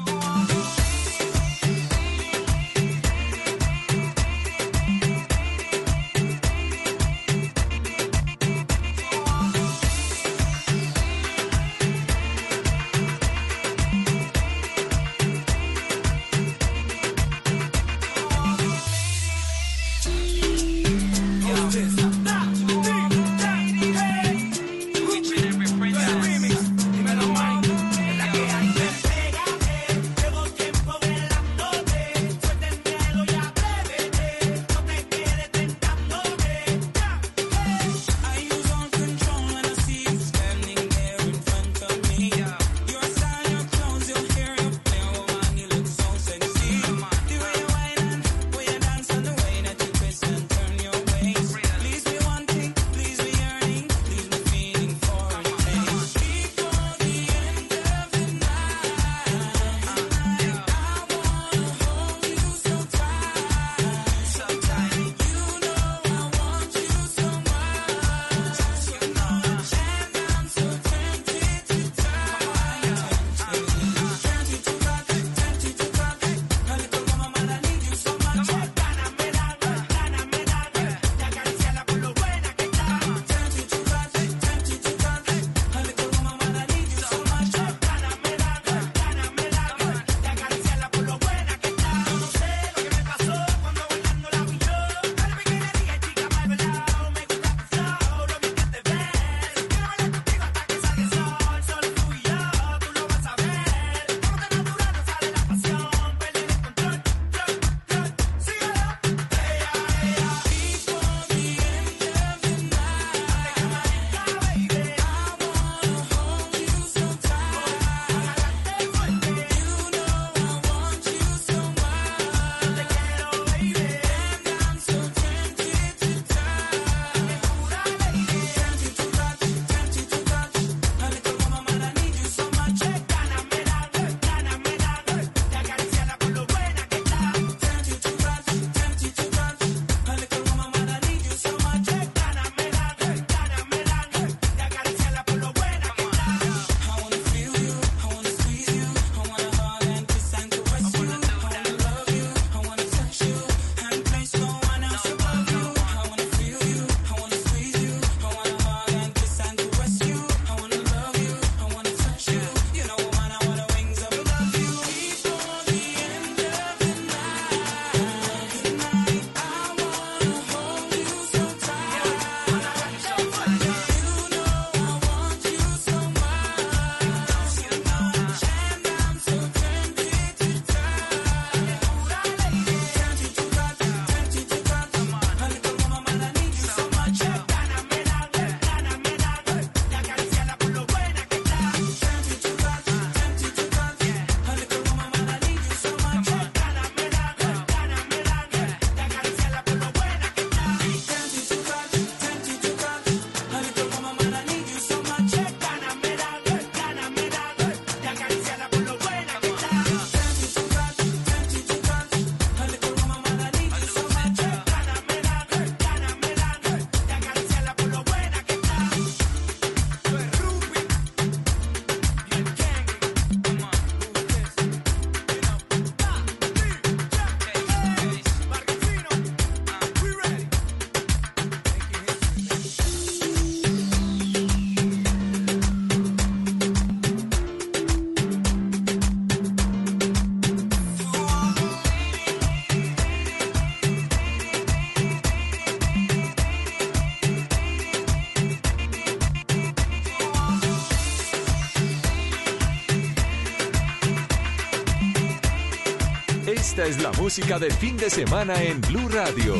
Esta es la música de fin de semana en Blue Radio.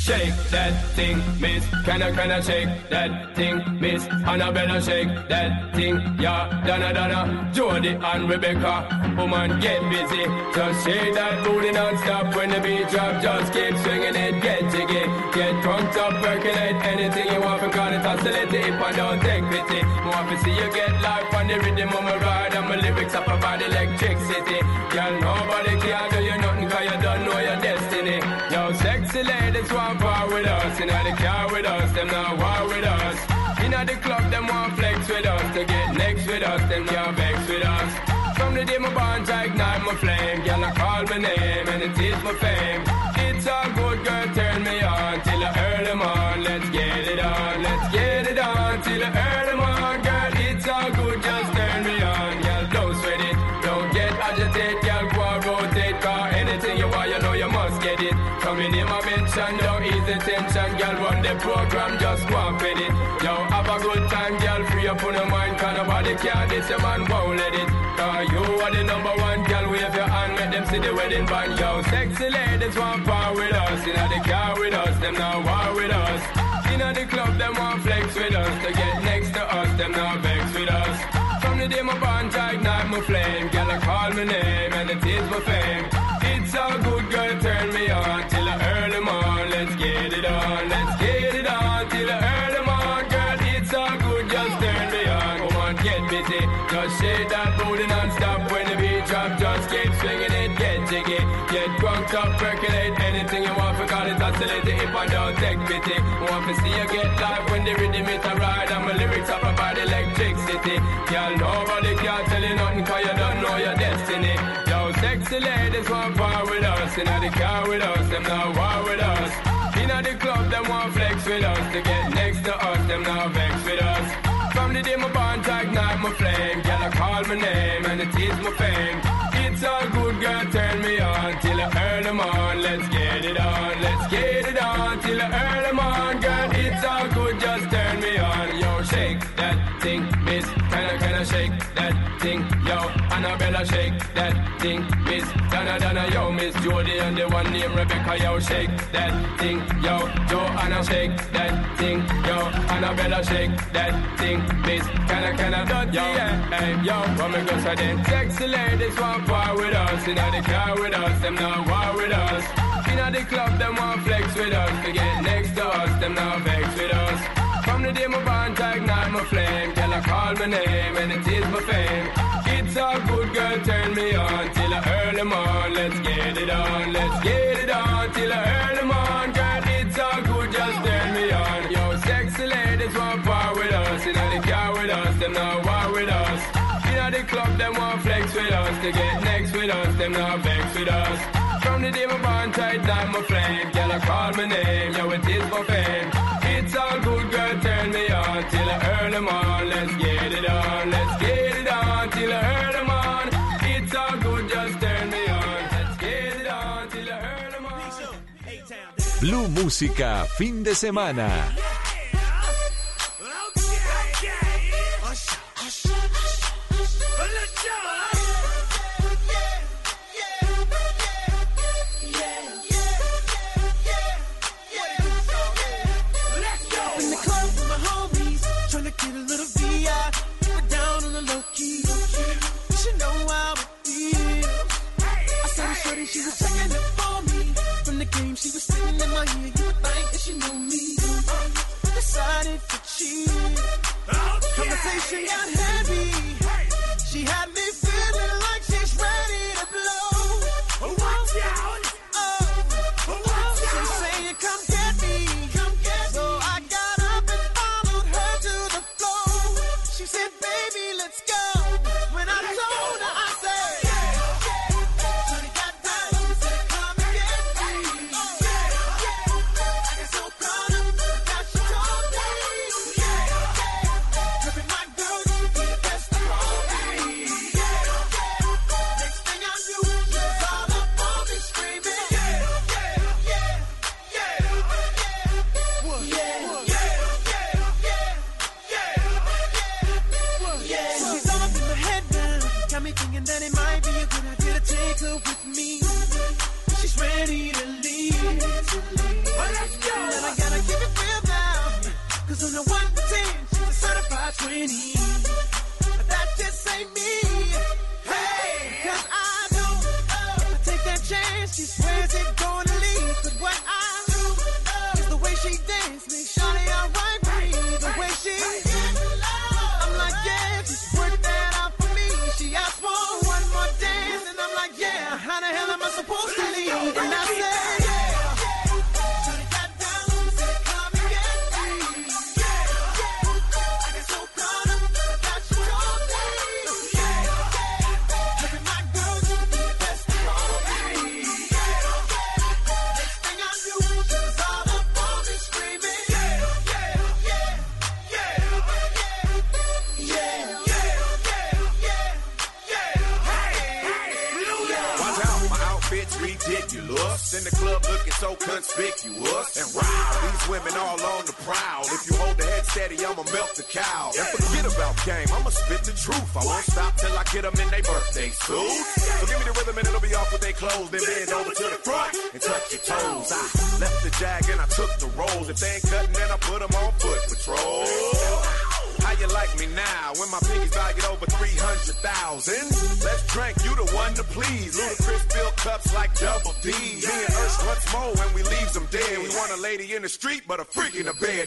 Shake that thing, miss. Can I, can I shake that thing, miss? Annabella, shake that thing, yeah. Donna, Donna, Jody and Rebecca. Woman, get busy. Just shake that booty non-stop when the beat drop. Just keep swinging it, get jiggy. Get drunk up, percolate anything you want. Because it's oscillate if I don't take pity. Want to see you get life on the rhythm of my ride. And my lyrics up about electricity. Girl, nobody can do you nothing cause you don't know your destiny. Yo, sexy ladies want part with us. Inna the car with us, them not war with us. Inna the club, them want flex with us. To get next with us, them can't vex with us. From the day my bond, I ignite my flame. Girl, I call my name and it is my fame. It's all good, girl, turn me on till I earn on. Let's get it on, let's get it on till I earn on. Girl, it's all good, just turn me on. The tension. Girl, run the program, just go and fit it. Yo, have a good time, girl, free up on your mind. Cause nobody can this, your man won't let it. Cause you are the number one, girl, wave your hand, make them see the wedding band. Yo, sexy ladies want part with us. Inna the car with us, them now war with us. Inna the club, them want flex with us. To get next to us, them now vex with us. From the day my bond, I ignite my flame. Girl, I call my name, and it is my fame. It's all good, girl, turn me on till I early morn. Let's get it on, let's get it on till I early morn. Girl, it's all good, just turn me on. Come on, get busy, just shake that booty non-stop when the beat drop. Just keep swinging it, get jiggy, get drunk up, percolate anything you want. For call it oscillate if I don't take pity. Want to see you get live when the rhythm it a ride and my lyrics up about electricity. Girl, nobody can tell you nothing 'cause you don't know your destiny. Sexy ladies want part with us. Inna the car with us, them now war with us. Inna the club, them want flex with us. To get next to us, them now vex with us. From the day my bond, I ignite my flame. Girl, I call my name and it is my fame. It's all good, girl, turn me on till I earn them on. Let's get it on, let's get it on till I earn them on. Girl, it's all good, just turn me on. Yo, shake that thing, thing? Yo, Annabella, shake that thing, miss. Donna, Donna, yo, miss Jody and the one named Rebecca, yo, shake that thing, yo. Joanna, shake that thing, yo. Annabella, shake that thing, miss. Can I, can I, yo, hey, yo, what me go say then? Sexy ladies want part with us, inna the car with us, them now war with us. Inna the club, them want flex with us. To get next to us, them now vex with us. The day my bond, I ignite my flame. Till I call my name and it is my fame. It's all good, girl, turn me on till I earn them on. Let's get it on, let's get it on till I earn them on. Girl, it's all good, just turn me on. Yo, sexy ladies want part with us. Inna the car with us, them now war with us. Inna the club, them want flex with us. To get next with us, them now vex with us. From the day my bond tight down my flame, girl, I call my name, yo, it is for fame. Blue Música, fin de semana. Decided to cheat. Conversation got heavy. She had me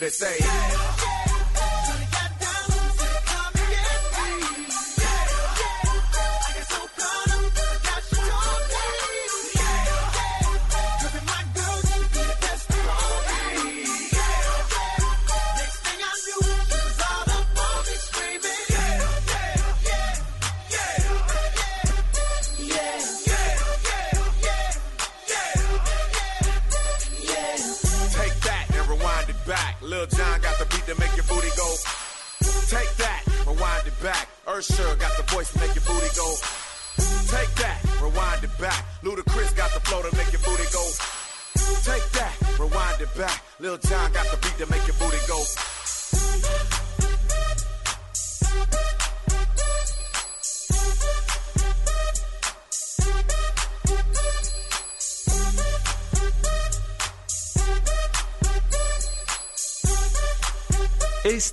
it, say. Yeah.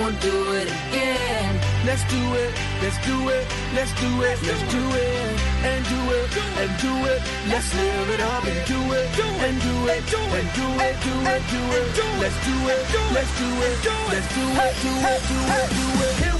won't do it again. Let's do it, let's do it, let's do it, let's do it, and do it, and do it. Let's live it up and do it, and do it, and do it, do it, do it. Let's do it, let's do it, let's do it. do it, do it, do it, do it.